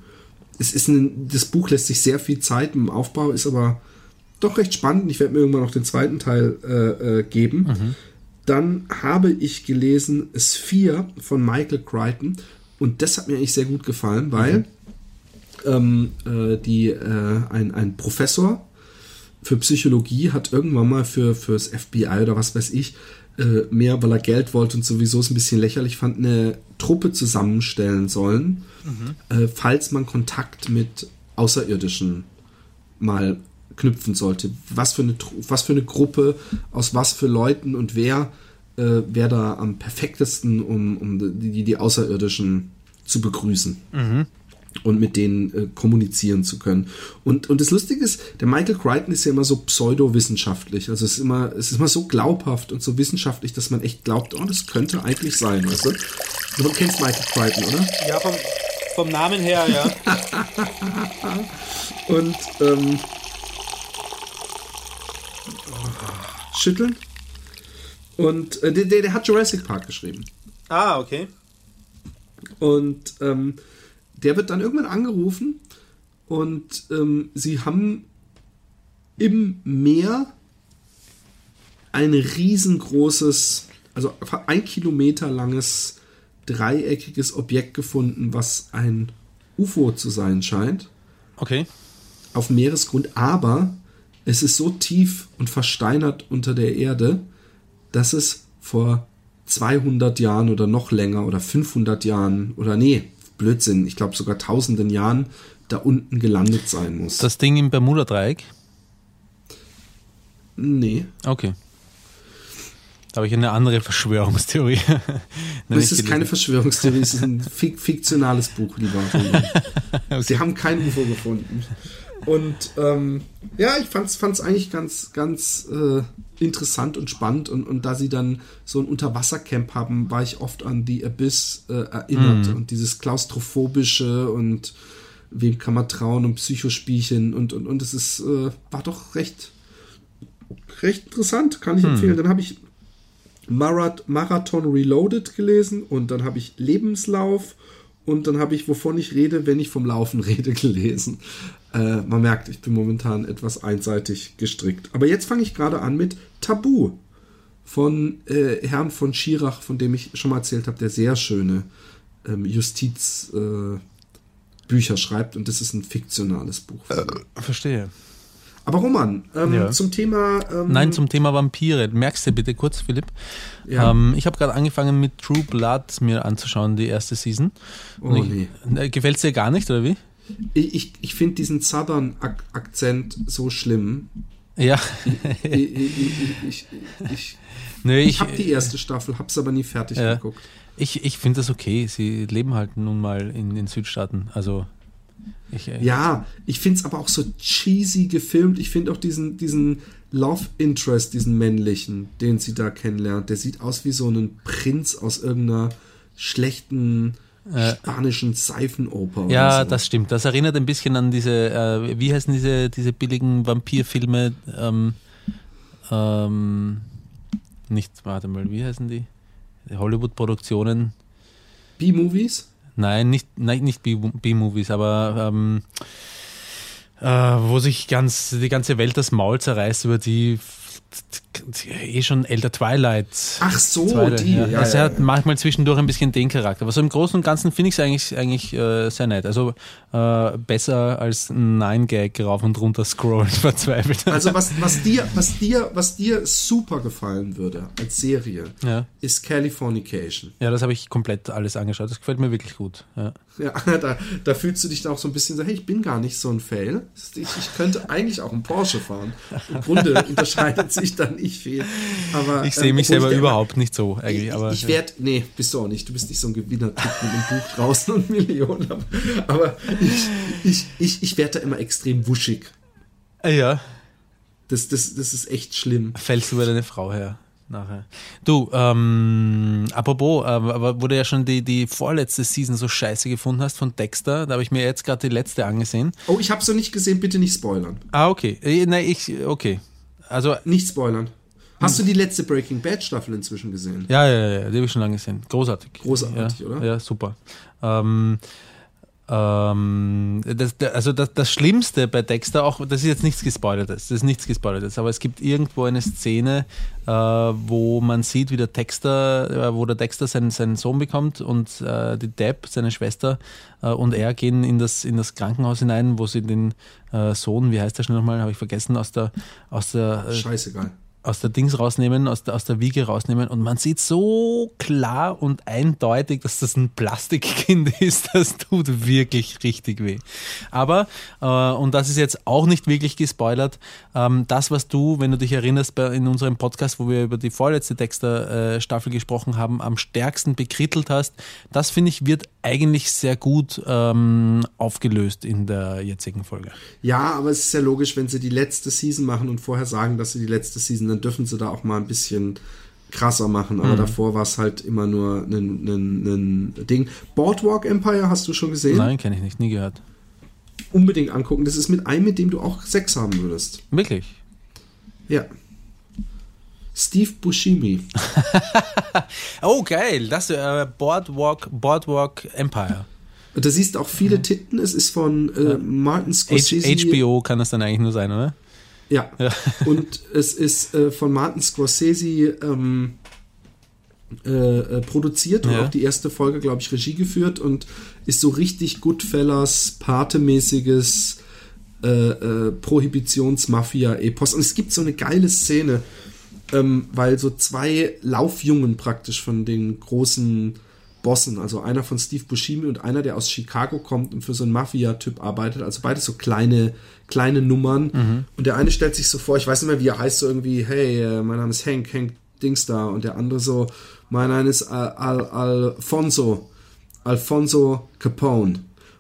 Es ist ein, das Buch lässt sich sehr viel Zeit im Aufbau, ist aber doch recht spannend. Ich werde mir irgendwann noch den zweiten Teil äh, äh, geben. Dann habe ich gelesen Sphere von Michael Crichton und das hat mir eigentlich sehr gut gefallen, weil ähm, äh, die, äh, ein, ein Professor für Psychologie hat irgendwann mal für fürs FBI oder was weiß ich äh, mehr, weil er Geld wollte und sowieso es ein bisschen lächerlich fand, eine Truppe zusammenstellen sollen, äh, falls man Kontakt mit Außerirdischen mal knüpfen sollte. Was für eine, was für eine Gruppe, aus was für Leuten und wer äh, wäre da am perfektesten, um, um die, die Außerirdischen zu begrüßen und mit denen äh, kommunizieren zu können. Und, und das Lustige ist, der Michael Crichton ist ja immer so pseudowissenschaftlich. Also es ist immer, es ist immer so glaubhaft und so wissenschaftlich, dass man echt glaubt, oh, das könnte eigentlich sein, weißt du? Du kennst Michael Crichton, oder? Ja, vom, vom Namen her, ja. Und ähm, schütteln. Und äh, der, der, der hat Jurassic Park geschrieben. ah, okay. Und ähm, der wird dann irgendwann angerufen und ähm, sie haben im Meer ein riesengroßes, also ein Kilometer langes dreieckiges Objekt gefunden, was ein UFO zu sein scheint Okay. auf Meeresgrund, aber es ist so tief und versteinert unter der Erde, dass es vor 200 Jahren oder noch länger oder 500 Jahren oder nee, Blödsinn, ich glaube sogar tausenden Jahren da unten gelandet sein muss. Das Ding im Bermuda-Dreieck? nee, Okay. Da habe ich eine andere Verschwörungstheorie. es ist keine Verschwörungstheorie, es ist ein fik fiktionales Buch, lieber. Sie haben kein UFO gefunden. Und ähm, ja, ich fand es eigentlich ganz, ganz äh, interessant und spannend. Und, und da sie dann so ein Unterwassercamp haben, war ich oft an The Abyss äh, erinnert. Und dieses klaustrophobische und wem kann man trauen und Psychospielchen. Und, und, und es ist, äh, war doch recht, recht interessant, kann ich empfehlen. Dann habe ich Marath Marathon Reloaded gelesen und dann habe ich Lebenslauf und dann habe ich Wovon ich rede, wenn ich vom Laufen rede gelesen. Äh, man merkt, ich bin momentan etwas einseitig gestrickt. Aber jetzt fange ich gerade an mit Tabu von äh, Herrn von Schirach, von dem ich schon mal erzählt habe, der sehr schöne ähm, Justizbücher äh, schreibt und das ist ein fiktionales Buch. Verstehe. Aber Roman, ähm, Ja. zum Thema ähm, Nein, zum Thema Vampire. Merkst du bitte kurz, Philipp? Ja. Ähm, ich habe gerade angefangen mit True Blood mir anzuschauen, die erste Season. Oh, ich, nee. Gefällt es dir gar nicht, oder wie? Ich, ich, ich finde diesen Southern-Akzent so schlimm. Ja. Ich, ich, ich, ich, ich, habe die erste Staffel, hab's aber nie fertig Ja. geguckt. ich, ich finde das okay. Sie leben halt nun mal in den Südstaaten. Also Ich, äh, Ja, ich finde es aber auch so cheesy gefilmt. Ich finde auch diesen, diesen Love Interest, diesen männlichen, den sie da kennenlernt. Der sieht aus wie so ein Prinz aus irgendeiner schlechten spanischen Seifenoper. Ja, so. das stimmt. Das erinnert ein bisschen an diese, äh, wie heißen diese, diese billigen Vampirfilme? Ähm, ähm, nicht, warte mal, wie heißen die? Hollywood-Produktionen. B-Movies? Nein, nicht, nein, nicht B-Movies, aber ähm, äh, wo sich ganz die ganze Welt das Maul zerreißt über die eh schon älter Twilight. Ach so, Zweite, die. ja. Ja, also er hat manchmal zwischendurch ein bisschen den Charakter. Aber so im Großen und Ganzen finde ich es eigentlich, eigentlich äh, sehr nett. Also äh, besser als ein Nine-Gag rauf und runter scrollen, verzweifelt. Also was, was dir, was dir, was dir super gefallen würde als Serie, ja. ist Californication. ja, das habe ich komplett alles angeschaut. Das gefällt mir wirklich gut. Ja. Ja, da, da fühlst du dich dann auch so ein bisschen so, hey, ich bin gar nicht so ein Fail. Ich, ich könnte eigentlich auch einen Porsche fahren. Im Grunde unterscheidet sich dann nicht viel. Aber, Ich sehe ähm, mich selber überhaupt nicht so eigentlich. Ich, aber, ich werde, nee, bist du auch nicht. Du bist nicht so ein Gewinner-Typ mit einem Buch draußen und Millionen. Aber, aber ich, ich, ich, ich werde da immer extrem wuschig. ja, Das, das, das ist echt schlimm. fällst du über deine Frau her. Nachher. Du, ähm, apropos, äh, aber wo du ja schon die, die vorletzte Season so scheiße gefunden hast von Dexter, da habe ich mir jetzt gerade die letzte angesehen. Oh, ich habe so nicht gesehen, bitte nicht spoilern. Ah, okay. Äh, Nein, ich, okay. Also, Nicht spoilern. Hast du die letzte Breaking Bad Staffel inzwischen gesehen? ja, ja, ja, die habe ich schon lange gesehen. Großartig. Großartig, ja, oder? Ja, super. Ähm, ähm, das, also das, das Schlimmste bei Dexter, auch das ist jetzt nichts Gespoilertes, das ist nichts Gespoilertes, aber es gibt irgendwo eine Szene, äh, wo man sieht, wie der Dexter, äh, wo der Dexter seinen, seinen Sohn bekommt und äh, die Deb, seine Schwester, äh, und er gehen in das, in das Krankenhaus hinein, wo sie den äh, Sohn, wie heißt der schon nochmal, habe ich vergessen, aus der, aus der äh, Scheißegal. Aus der Dings rausnehmen, aus der, aus der Wiege rausnehmen und man sieht so klar und eindeutig, dass das ein Plastikkind ist. Das tut wirklich richtig weh. Aber, äh, und das ist jetzt auch nicht wirklich gespoilert, ähm, das, was du, wenn du dich erinnerst, bei, in unserem Podcast, wo wir über die vorletzte Dexter-Staffel gesprochen haben, am stärksten bekrittelt hast, das finde ich, wird eigentlich sehr gut ähm, aufgelöst in der jetzigen Folge. Ja, aber es ist ja logisch, wenn sie die letzte Season machen und vorher sagen, dass sie die letzte Season, dann dürfen sie da auch mal ein bisschen krasser machen. Mhm. Aber davor war es halt immer nur ein, Ding. Boardwalk Empire hast du schon gesehen? Nein, kenne ich nicht, nie gehört. Unbedingt angucken. Das ist mit einem, mit dem du auch Sex haben würdest. Wirklich? Ja. Steve Buscemi. Oh, geil. Das äh, Boardwalk, Boardwalk Empire. Da siehst du auch viele Titten. Es ist von äh, Martin Scorsese. H HBO kann das dann eigentlich nur sein, oder? Ja. Ja. Und es ist äh, von Martin Scorsese ähm, äh, äh, produziert und Ja. auch die erste Folge, glaube ich, Regie geführt und ist so richtig Goodfellas, Pate-mäßiges äh, äh, Prohibitionsmafia-Epos. Und es gibt so eine geile Szene, ähm, weil so zwei Laufjungen praktisch von den großen Bossen, also einer von Steve Buscemi und einer, der aus Chicago kommt und für so einen Mafia-Typ arbeitet, also beide so kleine, kleine Nummern. Und der eine stellt sich so vor, ich weiß nicht mehr, wie er heißt, so irgendwie, hey, äh, mein Name ist Hank, Hank Dings da. Und der andere so, mein Name ist Al Al Alfonso, Alfonso Capone.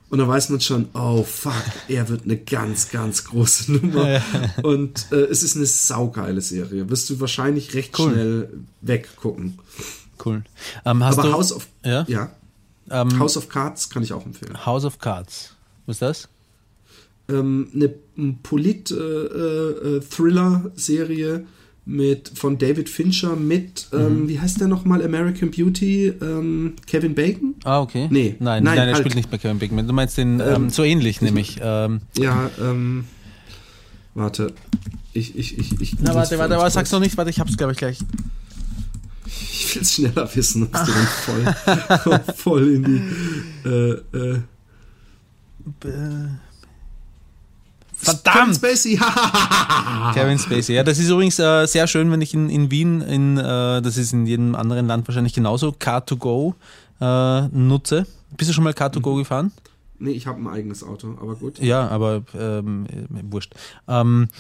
Und dann weiß man schon, oh fuck, er wird eine ganz, ganz große Nummer. Und äh, es ist eine saugeile Serie. Wirst du wahrscheinlich recht Cool. schnell weggucken. Cool. Ähm, hast Aber du House of, Ja? ja, ähm, House of Cards kann ich auch empfehlen. House of Cards? Was ist das? Ähm, eine Polit-Thriller-Serie mit von David Fincher mit, ähm, wie heißt der nochmal, American Beauty, ähm, Kevin Bacon? Ah, okay. Nee. Nein, Nein, nein, er spielt nicht bei Kevin Bacon. Du meinst den ähm, so ähnlich, nämlich. Ähm, Ja, ähm, warte. Ich, ich, ich, ich. na, warte, warte, aber sag's noch nicht. Warte, ich hab's, glaube ich, gleich. Ich will es schneller wissen, dass du dann voll, voll in die. Äh, äh, Kevin Verdammt! Spacey, Kevin Spacey. Ja, das ist übrigens äh, sehr schön, wenn ich in, in Wien, in, äh, das ist in jedem anderen Land wahrscheinlich genauso, Car2Go äh, nutze. Bist du schon mal Car2Go gefahren? Nee, ich habe ein eigenes Auto, aber gut. Ja, aber ähm, äh, wurscht. Ähm, Äh,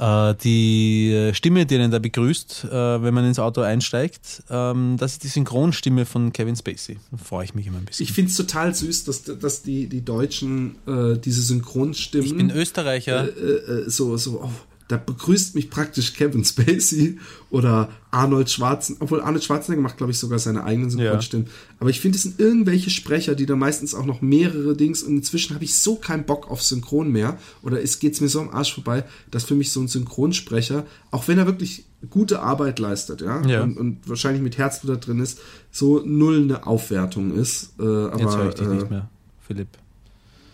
die Stimme, die einen da begrüßt, äh, wenn man ins Auto einsteigt, ähm, das ist die Synchronstimme von Kevin Spacey. Da freue ich mich immer ein bisschen. Ich finde es total süß, dass, dass die, die Deutschen äh, diese Synchronstimmen. Ich bin Österreicher. Äh, äh, so, so, oh, da begrüßt mich praktisch Kevin Spacey oder Arnold Schwarzenegger, obwohl Arnold Schwarzenegger macht, glaube ich, sogar seine eigenen Synchronstimmen. Ja. Aber ich finde, es sind irgendwelche Sprecher, die da meistens auch noch mehrere Dings und inzwischen habe ich so keinen Bock auf Synchron mehr oder es geht mir so am Arsch vorbei, dass für mich so ein Synchronsprecher, auch wenn er wirklich gute Arbeit leistet, ja, ja. Und, und, wahrscheinlich mit Herzblut da drin ist, so null eine Aufwertung ist. Äh, aber, Jetzt höre ich dich äh, nicht mehr, Philipp.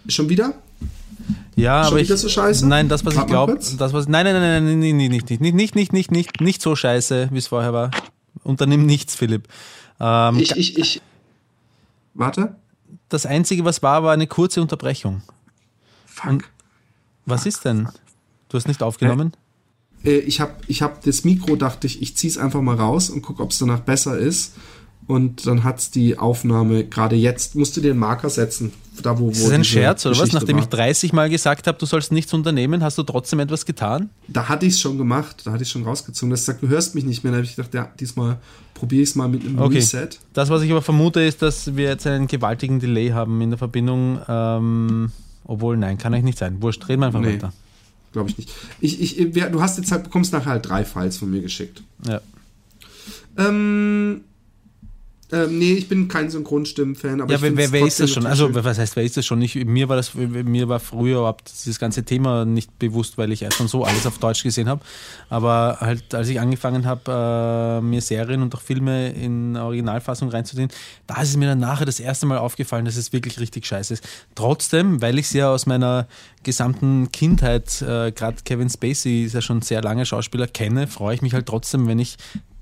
Schon wieder? Ja, Statt aber ich, das so scheiße? Nein, das was Hat ich glaube, das was nein, nein, nein, nein, nein, nein, nicht nicht nicht nicht nicht nicht nicht so scheiße, wie es vorher war. Unternimm nichts, Philipp. Ähm, ich ich ich Warte. Das einzige was war, war eine kurze Unterbrechung. Fuck. Und was ist denn? Du hast nicht aufgenommen? Äh, äh ich habe ich hab das Mikro, dachte ich, ich ziehe es einfach mal raus und gucke, ob es danach besser ist und dann hat's die Aufnahme gerade jetzt, musst du dir einen Marker setzen. Da, wo, wo ist das ein Scherz oder was? Nachdem war. ich 30 Mal gesagt habe, du sollst nichts unternehmen, hast du trotzdem etwas getan? Da hatte ich es schon gemacht, da hatte ich schon rausgezogen. Das sagt, du hörst mich nicht mehr. Da habe ich gedacht, ja, diesmal probiere ich es mal mit einem okay. Reset. Das, was ich aber vermute, ist, dass wir jetzt einen gewaltigen Delay haben in der Verbindung. Ähm, obwohl, nein, kann eigentlich nicht sein. Wurscht, reden wir einfach nee, weiter. Glaube ich nicht. Ich, ich, du hast jetzt halt, bekommst nachher halt drei Files von mir geschickt. Ja. Ähm, ähm, nee, ich bin kein Synchronstimmen-Fan. ja, wer, wer, wer ist das schon? Also, was heißt, wer ist das schon? Ich, mir war das, mir war früher überhaupt dieses ganze Thema nicht bewusst, weil ich erst schon so alles auf Deutsch gesehen habe. Aber halt, als ich angefangen habe, äh, mir Serien und auch Filme in Originalfassung reinzuziehen, da ist es mir dann nachher das erste Mal aufgefallen, dass es wirklich richtig scheiße ist. Trotzdem, weil ich es ja aus meiner gesamten Kindheit, äh, gerade Kevin Spacey ist ja schon sehr lange Schauspieler, kenne, freue ich mich halt trotzdem, wenn ich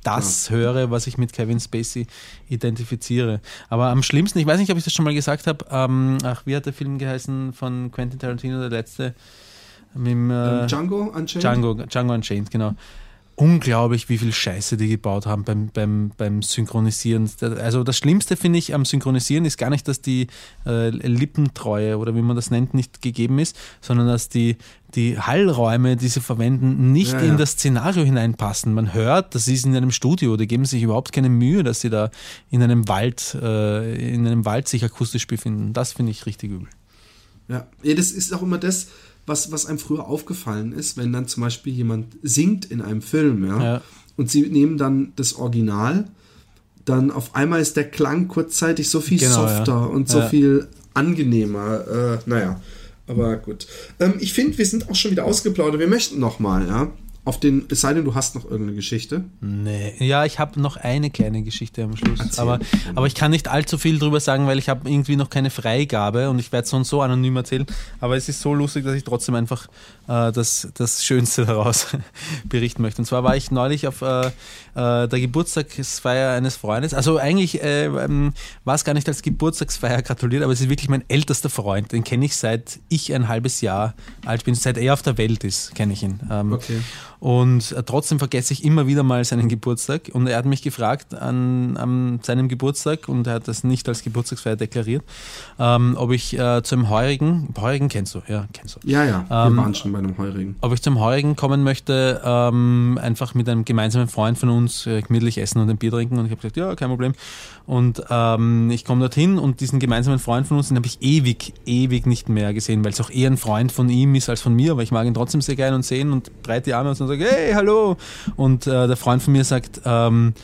das ja. höre, was ich mit Kevin Spacey identifiziere. Aber am schlimmsten, ich weiß nicht, ob ich das schon mal gesagt habe, ähm, ach, wie hat der Film geheißen von Quentin Tarantino, der letzte? Mit dem, äh, Django Unchained? Django, Django Unchained, genau unglaublich, wie viel Scheiße die gebaut haben beim, beim, beim Synchronisieren. Also das Schlimmste finde ich am Synchronisieren ist gar nicht, dass die äh, Lippentreue oder wie man das nennt, nicht gegeben ist, sondern dass die, die Hallräume, die sie verwenden, nicht ja, ja. in das Szenario hineinpassen. Man hört, das ist in einem Studio, die geben sich überhaupt keine Mühe, dass sie da in einem Wald, äh, in einem Wald sich akustisch befinden. Das finde ich richtig übel. Ja. ja, das ist auch immer das, was, was einem früher aufgefallen ist, wenn dann zum Beispiel jemand singt in einem Film, ja, ja. und sie nehmen dann das Original, dann auf einmal ist der Klang kurzzeitig so viel genau, softer und so viel angenehmer. Äh, naja, aber gut. Ähm, ich finde, wir sind auch schon wieder ausgeplaudert. Wir möchten noch mal, ja auf den, es sei denn, du hast noch irgendeine Geschichte. Nee, ja, ich habe noch eine kleine Geschichte am Schluss. Aber, aber ich kann nicht allzu viel drüber sagen, weil ich habe irgendwie noch keine Freigabe und ich werde es sonst so anonym erzählen. Aber es ist so lustig, dass ich trotzdem einfach äh, das, das Schönste daraus berichten möchte. Und zwar war ich neulich auf äh, äh, der Geburtstagsfeier eines Freundes. Also eigentlich äh, ähm, war es gar nicht als Geburtstagsfeier gratuliert, aber es ist wirklich mein ältester Freund. Den kenne ich seit ich ein halbes Jahr alt bin, seit er auf der Welt ist, kenne ich ihn. Ähm, okay. Und äh, trotzdem vergesse ich immer wieder mal seinen Geburtstag. Und er hat mich gefragt an, an seinem Geburtstag, und er hat das nicht als Geburtstagsfeier deklariert, ähm, ob ich äh, zum Heurigen, Heurigen kennst du, ja, kennst du. Ja, ja, wir ähm, waren schon bei einem Heurigen. Ob ich zum Heurigen kommen möchte, ähm, einfach mit einem gemeinsamen Freund von uns äh, gemütlich essen und ein Bier trinken. Und ich habe gesagt, ja, kein Problem. Und ähm, ich komme dorthin und diesen gemeinsamen Freund von uns, den habe ich ewig, ewig nicht mehr gesehen, weil es auch eher ein Freund von ihm ist als von mir, aber ich mag ihn trotzdem sehr gerne und sehen und breite die Arme und sage, hey, hallo. Und äh, der Freund von mir sagt, ähm,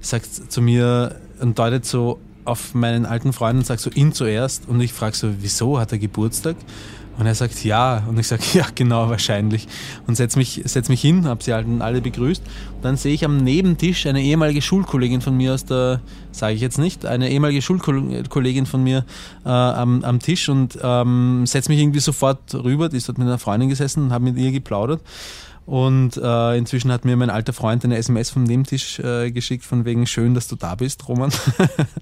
sagt zu mir und deutet so auf meinen alten Freund und sagt so ihn zuerst und ich frage so, wieso hat er Geburtstag? Und er sagt ja. Und ich sage, ja, genau, wahrscheinlich. Und setze mich, setz mich hin, habe sie halt alle begrüßt. Und dann sehe ich am Nebentisch eine ehemalige Schulkollegin von mir aus der, sage ich jetzt nicht, eine ehemalige Schulkollegin von mir äh, am, am Tisch und ähm, setze mich irgendwie sofort rüber. Die ist dort mit einer Freundin gesessen und habe mit ihr geplaudert. Und äh, inzwischen hat mir mein alter Freund eine SMS vom Nebentisch äh, geschickt, von wegen schön, dass du da bist, Roman.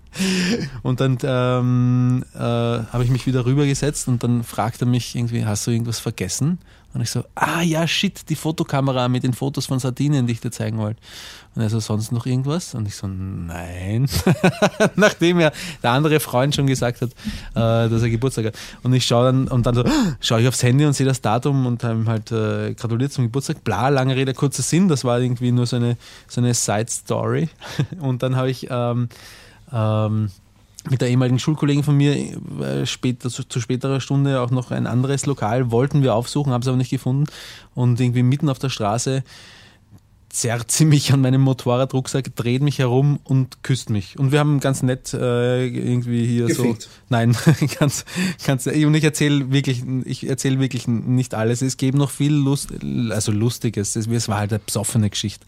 und dann ähm, äh, habe ich mich wieder rübergesetzt und dann fragt er mich irgendwie, hast du irgendwas vergessen? Und ich so, ah ja, shit, die Fotokamera mit den Fotos von Sardinien, die ich dir zeigen wollte. Und er so, sonst noch irgendwas? Und ich so, nein. Nachdem ja der andere Freund schon gesagt hat, äh, dass er Geburtstag hat. Und ich schaue dann, und dann so, schaue ich aufs Handy und sehe das Datum und habe ihm halt äh, gratuliert zum Geburtstag. Bla, lange Rede, kurzer Sinn. Das war irgendwie nur so eine, so eine Side-Story. Und dann habe ich, ähm, ähm, mit der ehemaligen Schulkollegin von mir äh, später, zu, zu, späterer Stunde auch noch ein anderes Lokal wollten wir aufsuchen, haben es aber nicht gefunden. Und irgendwie mitten auf der Straße zerrt sie mich an meinem Motorradrucksack, dreht mich herum und küsst mich. Und wir haben ganz nett äh, irgendwie hier Gefickt. so. Nein, ganz, ganz. Und ich erzähle wirklich, ich erzähle wirklich nicht alles. Es gibt noch viel Lust, also Lustiges. Es, es war halt eine besoffene Geschichte.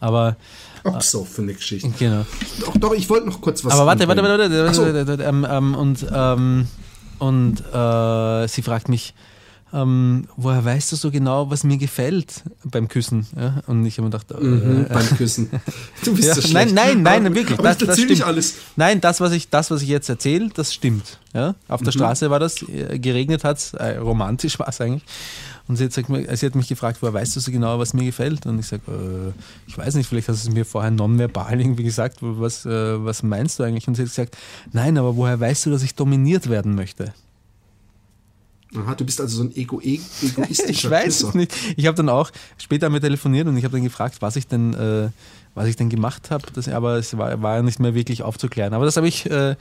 Aber Absoffene Geschichte. Genau. Doch, doch, ich wollte noch kurz was Aber warte, warte, warte, warte, ähm, ähm, und, ähm, und äh, sie fragt mich, ähm, woher weißt du so genau, was mir gefällt beim Küssen? Ja? Und ich habe mir gedacht, mhm, äh, beim Küssen. Du bist ja, so schlecht. Nein, nein, nein, wirklich. Aber das, das stimmt. alles. Nein, das, was ich, das, was ich jetzt erzähle, das stimmt. Ja? Auf der mhm. Straße war das, äh, geregnet hat äh, romantisch war es eigentlich. Und sie hat, gesagt, sie hat mich gefragt, woher weißt du so genau, was mir gefällt? Und ich sage, äh, ich weiß nicht, vielleicht hast du es mir vorher nonverbal irgendwie gesagt, was, äh, was meinst du eigentlich? Und sie hat gesagt, nein, aber woher weißt du, dass ich dominiert werden möchte? Aha, du bist also so ein Ego e-, egoistischer Ich weiß es nicht. Ich habe dann auch später mit telefoniert und ich habe dann gefragt, was ich denn, äh, was ich denn gemacht habe. Aber es war, war nicht mehr wirklich aufzuklären. Aber das habe ich, äh,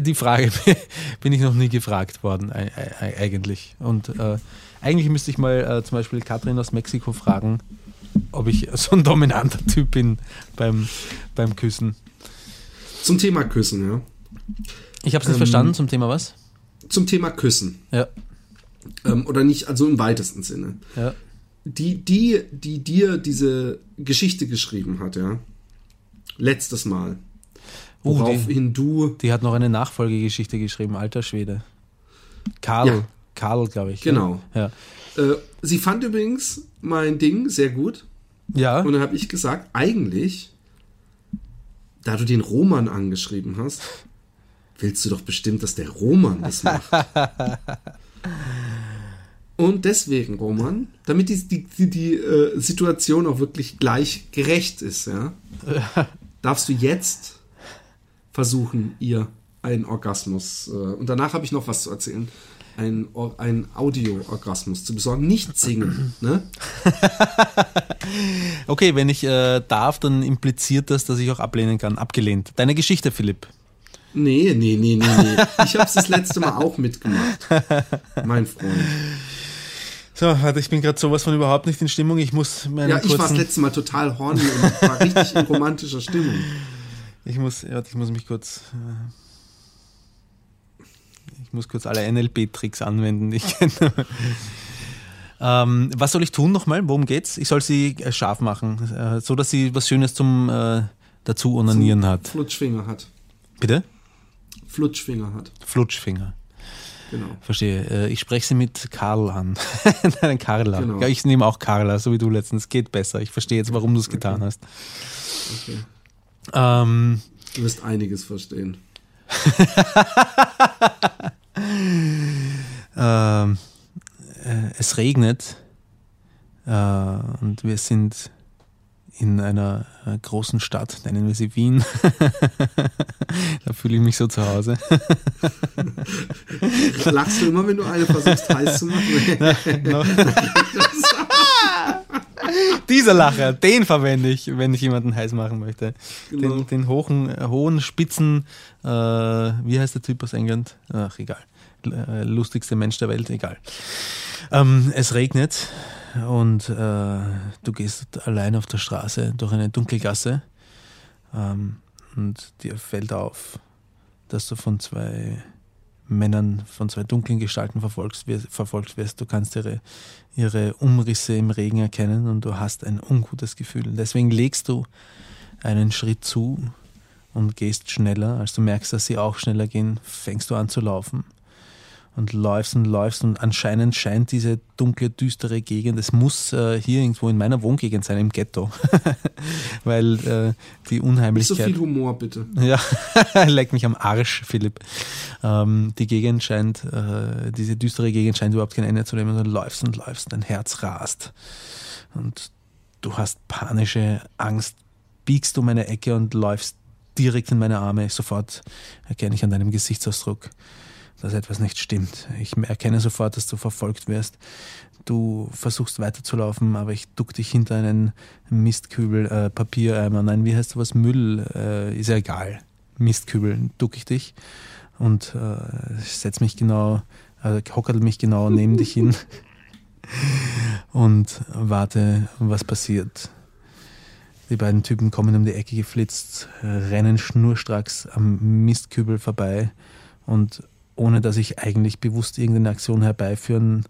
die Frage bin ich noch nie gefragt worden, eigentlich. Und äh, eigentlich müsste ich mal äh, zum Beispiel Katrin aus Mexiko fragen, ob ich so ein dominanter Typ bin beim, beim Küssen. Zum Thema Küssen, ja. Ich habe es nicht ähm, verstanden. Zum Thema was? Zum Thema Küssen. Ja. Ähm, oder nicht, also im weitesten Sinne. Ja. Die, die, die dir diese Geschichte geschrieben hat, ja. Letztes Mal. Woraufhin uh, du. Die hat noch eine Nachfolgegeschichte geschrieben, alter Schwede. Karl. Ja. Karl, glaube ich. Genau. Ja. Äh, sie fand übrigens mein Ding sehr gut. Ja. Und dann habe ich gesagt, eigentlich, da du den Roman angeschrieben hast, willst du doch bestimmt, dass der Roman das macht. Und deswegen, Roman, damit die, die, die, die äh, Situation auch wirklich gleich gerecht ist, ja, darfst du jetzt versuchen, ihr einen Orgasmus. Äh, und danach habe ich noch was zu erzählen ein, ein Audio-Orgasmus zu besorgen. Nicht singen, ne? okay, wenn ich äh, darf, dann impliziert das, dass ich auch ablehnen kann. Abgelehnt. Deine Geschichte, Philipp. Nee, nee, nee, nee, nee. Ich habe es das letzte Mal auch mitgemacht. Mein Freund. So, warte, ich bin gerade sowas von überhaupt nicht in Stimmung. Ich muss meine Ja, ich war das letzte Mal total horny und war richtig in romantischer Stimmung. Ich muss, ja, ich muss mich kurz. Äh ich muss kurz alle NLP-Tricks anwenden. Ähm, was soll ich tun nochmal? Worum geht's? Ich soll sie äh, scharf machen, äh, so dass sie was Schönes zum äh, dazu onanieren hat. Flutschfinger hat. Bitte? Flutschfinger hat. Flutschfinger. Genau. Verstehe. Äh, ich spreche sie mit Karl an. Nein, Carla. Genau. Ich nehme auch Carla, so wie du letztens. Geht besser. Ich verstehe jetzt, warum du es okay. getan hast. Okay. Ähm, du wirst einiges verstehen. Ähm, äh, es regnet äh, und wir sind in einer äh, großen Stadt, nennen wir sie Wien. da fühle ich mich so zu Hause. Lachst du immer, wenn du eine versuchst heiß zu machen? Dieser Lacher, den verwende ich, wenn ich jemanden heiß machen möchte. Genau. Den, den hohen, hohen, spitzen, äh, wie heißt der Typ aus England? Ach, egal. Äh, lustigste Mensch der Welt, egal. Ähm, es regnet und äh, du gehst allein auf der Straße durch eine Dunkelgasse ähm, und dir fällt auf, dass du von zwei Männern, von zwei dunklen Gestalten verfolgt wirst. Verfolgt wirst. Du kannst ihre, ihre Umrisse im Regen erkennen und du hast ein ungutes Gefühl. Deswegen legst du einen Schritt zu und gehst schneller. Als du merkst, dass sie auch schneller gehen, fängst du an zu laufen und läufst und läufst und anscheinend scheint diese dunkle, düstere Gegend, es muss äh, hier irgendwo in meiner Wohngegend sein, im Ghetto, weil äh, die Unheimlichkeit... Nicht so viel Humor, bitte. Ja, leck mich am Arsch, Philipp. Ähm, die Gegend scheint, äh, diese düstere Gegend scheint überhaupt kein Ende zu nehmen und du läufst und läufst, dein Herz rast und du hast panische Angst, biegst um eine Ecke und läufst direkt in meine Arme. Sofort erkenne ich an deinem Gesichtsausdruck, dass etwas nicht stimmt. Ich erkenne sofort, dass du verfolgt wirst. Du versuchst weiterzulaufen, aber ich duck dich hinter einen Mistkübel, äh, Papiereimer. Nein, wie heißt sowas? Müll, äh, ist ja egal. Mistkübel, duck ich dich und äh, setz mich genau, äh, hockerl mich genau neben dich hin und warte, was passiert. Die beiden Typen kommen um die Ecke geflitzt, rennen schnurstracks am Mistkübel vorbei und ohne dass ich eigentlich bewusst irgendeine Aktion herbeiführen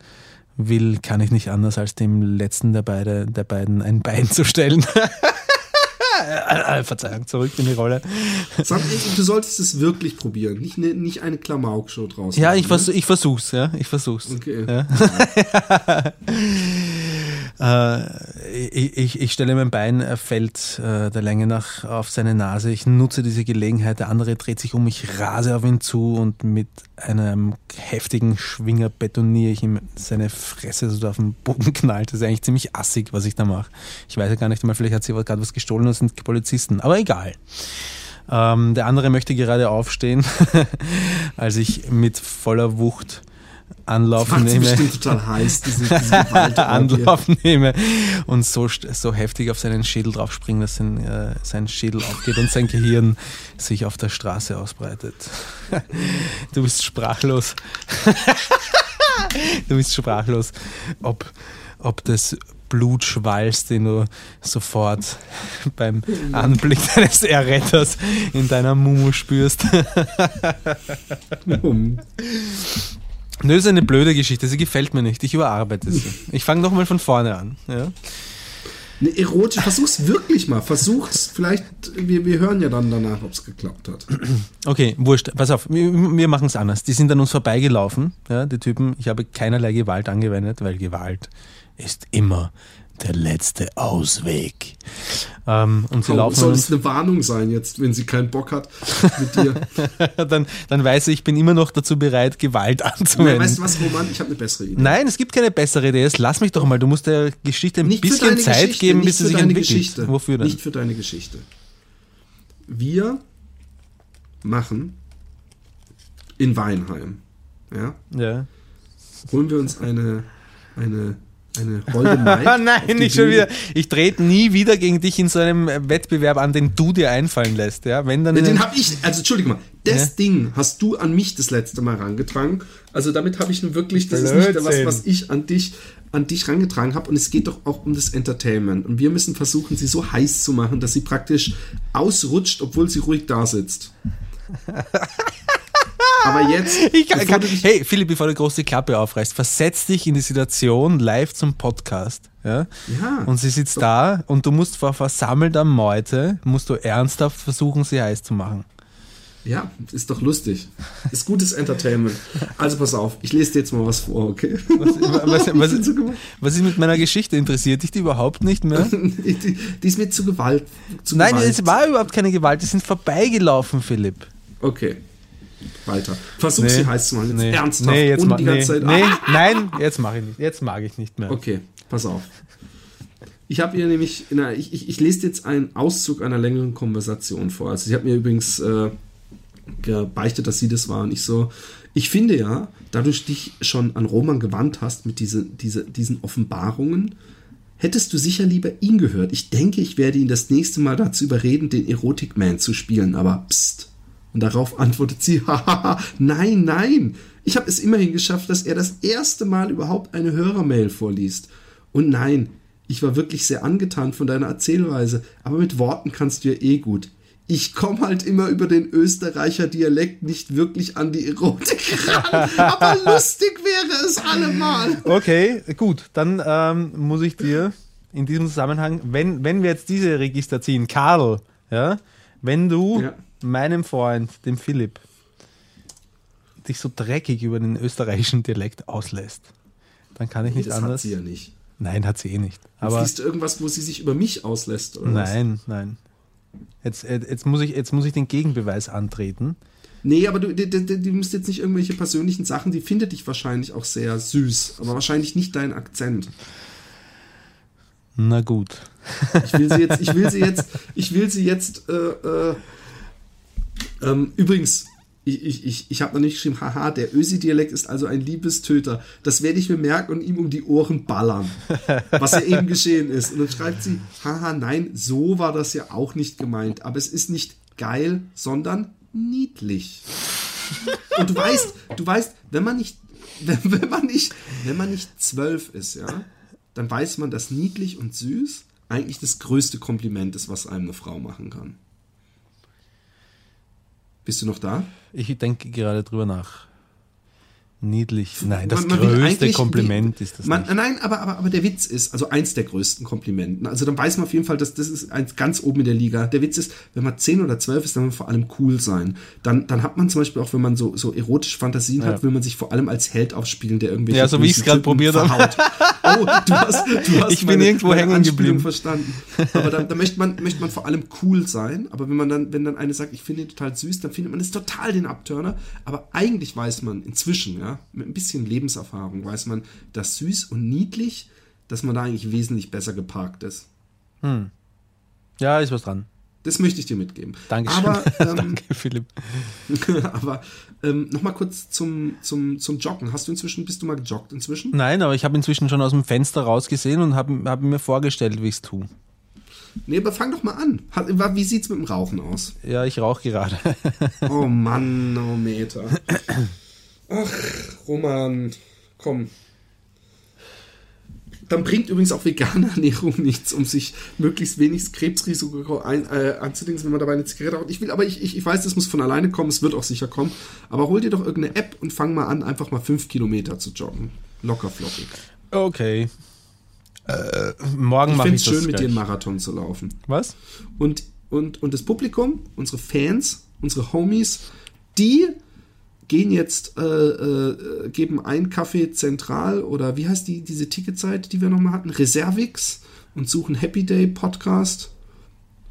will, kann ich nicht anders als dem letzten der, beide, der beiden ein Bein zu stellen. Verzeihung, zurück in die Rolle. Sag, du solltest es wirklich probieren, nicht, eine, nicht eine Klamauk-Show draus. Ja, ich, vers ich versuch's, ja, ich versuch's. Okay. Ja. Äh, ich, ich, stelle mein Bein, er fällt äh, der Länge nach auf seine Nase. Ich nutze diese Gelegenheit. Der andere dreht sich um, ich rase auf ihn zu und mit einem heftigen Schwinger betoniere ich ihm seine Fresse so auf den Boden knallt. Das ist eigentlich ziemlich assig, was ich da mache. Ich weiß ja gar nicht einmal, vielleicht hat sie gerade was gestohlen und sind Polizisten. Aber egal. Ähm, der andere möchte gerade aufstehen, als ich mit voller Wucht Anlauf das nehme. bestimmt total heiß, diese, diese Anlauf nehme und so, so heftig auf seinen Schädel drauf springe, dass sein, äh, sein Schädel aufgeht und sein Gehirn sich auf der Straße ausbreitet. du bist sprachlos. du bist sprachlos, ob, ob das Blutschwalz, den du sofort beim Anblick deines Erretters in deiner Mumu spürst. Nö, ist eine blöde Geschichte, sie gefällt mir nicht. Ich überarbeite sie. Ich fange nochmal von vorne an. Ja? Ne, erotisch, versuch's wirklich mal. Versuch's, vielleicht, wir, wir hören ja dann danach, ob es geklappt hat. Okay, wurscht. Pass auf, wir, wir machen es anders. Die sind an uns vorbeigelaufen, ja, die Typen. Ich habe keinerlei Gewalt angewendet, weil Gewalt ist immer der letzte Ausweg. Ähm, und sie oh, laufen soll es eine Warnung sein jetzt, wenn sie keinen Bock hat mit dir? dann, dann weiß ich, ich bin immer noch dazu bereit, Gewalt anzuwenden. Nein, weißt du was, Roman? Ich habe eine bessere Idee. Nein, es gibt keine bessere Idee. Jetzt lass mich doch mal. Du musst der Geschichte ein nicht bisschen Zeit Geschichte, geben, bis sie sich entwickelt. Geschichte. Wofür denn? Nicht für deine Geschichte. Wir machen in Weinheim, ja, ja. holen wir uns eine, eine eine holde. Nein, nicht schon wieder. Ich trete nie wieder gegen dich in so einem Wettbewerb an, den du dir einfallen lässt. Ja, wenn dann. Ja, den habe ich, also entschuldige mal, das ja? Ding hast du an mich das letzte Mal rangetragen. Also damit habe ich nun wirklich, das Blödsinn. ist nicht was, was ich an dich an dich rangetragen habe und es geht doch auch um das Entertainment und wir müssen versuchen, sie so heiß zu machen, dass sie praktisch ausrutscht, obwohl sie ruhig da sitzt. Aber jetzt. Ich kann, kann, hey, Philipp, bevor du große Klappe aufreißt, versetz dich in die Situation live zum Podcast. Ja? ja und sie sitzt so. da und du musst vor versammelter Meute, musst du ernsthaft versuchen, sie heiß zu machen. Ja, ist doch lustig. Ist gutes Entertainment. Also pass auf, ich lese dir jetzt mal was vor, okay? Was, was, was, was ist mit meiner Geschichte? Interessiert dich die überhaupt nicht mehr? die, die, ist mir zu Gewalt. Zu Nein, Gewalt. es war überhaupt keine Gewalt, die sind vorbeigelaufen, Philipp. Okay. Weiter. Versuch nee, sie heiß zu machen. Jetzt nee, ernsthaft. Nee, jetzt und die ganze Zeit. Nee, ah! nein, jetzt mache ich nicht. Jetzt mag ich nicht mehr. Okay, pass auf. Ich habe ihr nämlich, einer, ich, ich, ich, lese jetzt einen Auszug einer längeren Konversation vor. Also sie hat mir übrigens äh, gebeichtet, dass sie das war und ich so. Ich finde ja, da du dich schon an Roman gewandt hast mit diese, diese, diesen Offenbarungen, hättest du sicher lieber ihn gehört. Ich denke, ich werde ihn das nächste Mal dazu überreden, den Erotic-Man zu spielen, aber pst. Und darauf antwortet sie, hahaha, nein, nein. Ich habe es immerhin geschafft, dass er das erste Mal überhaupt eine Hörermail vorliest. Und nein, ich war wirklich sehr angetan von deiner Erzählweise, aber mit Worten kannst du ja eh gut. Ich komme halt immer über den Österreicher Dialekt nicht wirklich an die Erotik ran, aber lustig wäre es allemal. Okay, gut, dann ähm, muss ich dir in diesem Zusammenhang, wenn, wenn wir jetzt diese Register ziehen, Karl, ja, wenn du ja meinem Freund, dem Philipp, dich so dreckig über den österreichischen Dialekt auslässt, dann kann ich Nee, nicht das anders. hat sie ja nicht. Nein, hat sie eh nicht. Aber Siehst du irgendwas, wo sie sich über mich auslässt? Oder was? nein, nein. Jetzt, äh, jetzt, muss ich, jetzt muss ich den Gegenbeweis antreten. Nee, aber du, du, du, du musst jetzt nicht irgendwelche persönlichen Sachen, die findet dich wahrscheinlich auch sehr süß, aber wahrscheinlich nicht dein Akzent. Na gut. Ich will sie jetzt, ich will sie jetzt, ich will sie jetzt, äh, äh, ähm, übrigens, ich, ich, ich, ich habe noch nicht geschrieben, haha, der Ösi-Dialekt ist also ein Liebestöter. Das werde ich mir merken und ihm um die Ohren ballern, was ja eben geschehen ist. Und dann schreibt sie, haha, nein, so war das ja auch nicht gemeint. Aber es ist nicht geil, sondern niedlich. Und du weißt, du weißt, wenn man nicht, wenn, wenn man nicht, wenn man nicht zwölf ist, ja, dann weiß man, dass niedlich und süß eigentlich das größte Kompliment ist, was einem eine Frau machen kann. Bist du noch da? Ich denke gerade drüber nach. Niedlich. Nein, das Man- man größte Kompliment ist das Man, nicht. nein, aber, aber, aber der Witz ist, also eins der größten Komplimenten. Also dann weiß man auf jeden Fall, dass das ist eins ganz oben in der Liga. Der Witz ist, wenn man 10 oder 12 ist, dann will man vor allem cool sein. Dann, dann hat man zum Beispiel auch, wenn man so, so erotische Fantasien hat, will man sich vor allem als Held aufspielen, der irgendwelche Ja, so wie bösen grad Typen probiert habe. Oh, du hast, du hast Ich bin irgendwo hängen Anspielung geblieben. verstanden. Aber da, da möchte, man, möchte man vor allem cool sein. Aber wenn man dann, wenn dann eine sagt, ich finde ihn total süß, dann findet man es total den Abturner. Aber eigentlich weiß man inzwischen, ja, mit ein bisschen Lebenserfahrung, weiß man, dass süß und niedlich, dass man da eigentlich wesentlich besser geparkt ist. Ja, ist was dran. Das möchte ich dir mitgeben. Dankeschön. Aber, ähm, Danke, Philipp. aber ähm, nochmal kurz zum, zum, zum Joggen. Hast du inzwischen, bist du mal gejoggt inzwischen? Nein, aber ich habe inzwischen schon aus dem Fenster rausgesehen und habe hab mir vorgestellt, wie ich es tue. Nee, aber fang doch mal an. Wie sieht's mit dem Rauchen aus? Ja, ich rauche gerade. Oh Mann, oh Meter. Ach, Roman, komm. Dann bringt übrigens auch vegane Ernährung nichts, um sich möglichst wenig Krebsrisiko ein, äh, anzudingen, wenn man dabei eine Zigarette raucht. Ich will, aber ich, ich, ich weiß, das muss von alleine kommen, es wird auch sicher kommen. Aber hol dir doch irgendeine App und fang mal an, einfach mal fünf Kilometer zu joggen. Locker flockig. Okay. Äh, morgen Ich mache finde ich es schön, mit dir einen. Marathon zu laufen. Was? Und, und, und das Publikum, unsere Fans, unsere Homies, die gehen jetzt, äh, äh, geben ein Kaffee zentral oder wie heißt die, diese Ticketseite, die wir nochmal hatten? Reservix und suchen Happy Day Podcast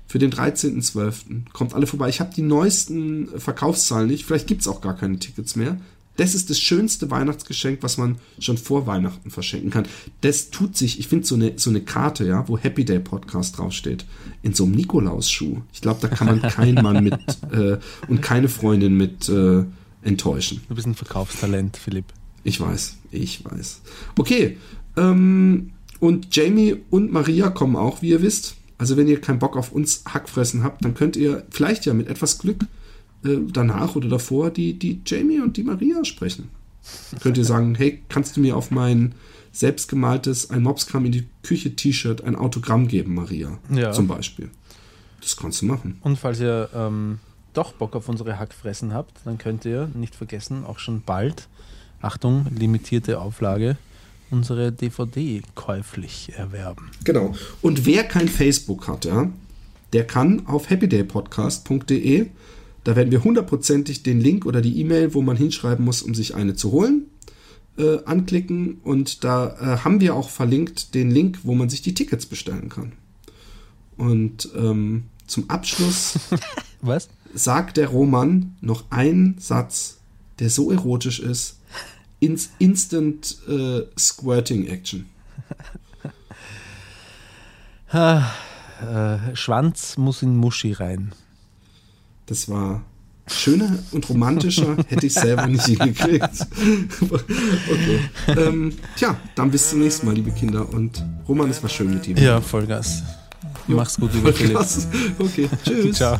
für den 13.12. Kommt alle vorbei. Ich habe die neuesten Verkaufszahlen nicht. Vielleicht gibt es auch gar keine Tickets mehr. Das ist das schönste Weihnachtsgeschenk, was man schon vor Weihnachten verschenken kann. Das tut sich, ich finde so eine, so eine Karte, ja, wo Happy Day Podcast draufsteht, in so einem Nikolausschuh. Ich glaube, da kann man keinen Mann mit äh, und keine Freundin mit äh, enttäuschen. Du bist ein Verkaufstalent, Philipp. Ich weiß, ich weiß. Okay, ähm, und Jamie und Maria kommen auch, wie ihr wisst. Also wenn ihr keinen Bock auf uns Hackfressen habt, dann könnt ihr vielleicht ja mit etwas Glück äh, danach oder davor die, die Jamie und die Maria sprechen. könnt ihr sagen, hey, kannst du mir auf mein selbstgemaltes Ein Mops kam in die Küche T-Shirt ein Autogramm geben, Maria? Ja. Zum Beispiel. Das kannst du machen. Und falls ihr ähm, doch Bock auf unsere Hackfressen habt, dann könnt ihr nicht vergessen, auch schon bald, Achtung, limitierte Auflage, unsere DVD käuflich erwerben. Genau. Und wer kein Facebook hat, ja, der kann auf happydaypodcast.de, da werden wir hundertprozentig den Link oder die E-Mail, wo man hinschreiben muss, um sich eine zu holen, äh, anklicken. Und da äh, haben wir auch verlinkt den Link, wo man sich die Tickets bestellen kann. Und ähm, zum Abschluss Was? Sagt der Roman noch einen Satz, der so erotisch ist. Ins Instant äh, Squirting Action. Äh, Schwanz muss in Muschi rein. Das war schöner und romantischer, hätte ich selber nicht hingekriegt. okay. Ähm, tja, dann bis zum nächsten Mal, liebe Kinder. Und Roman, es war schön mit dir. Ja, Vollgas. Mach's gut, lieber Philipp. Krass. Okay, tschüss. Ciao.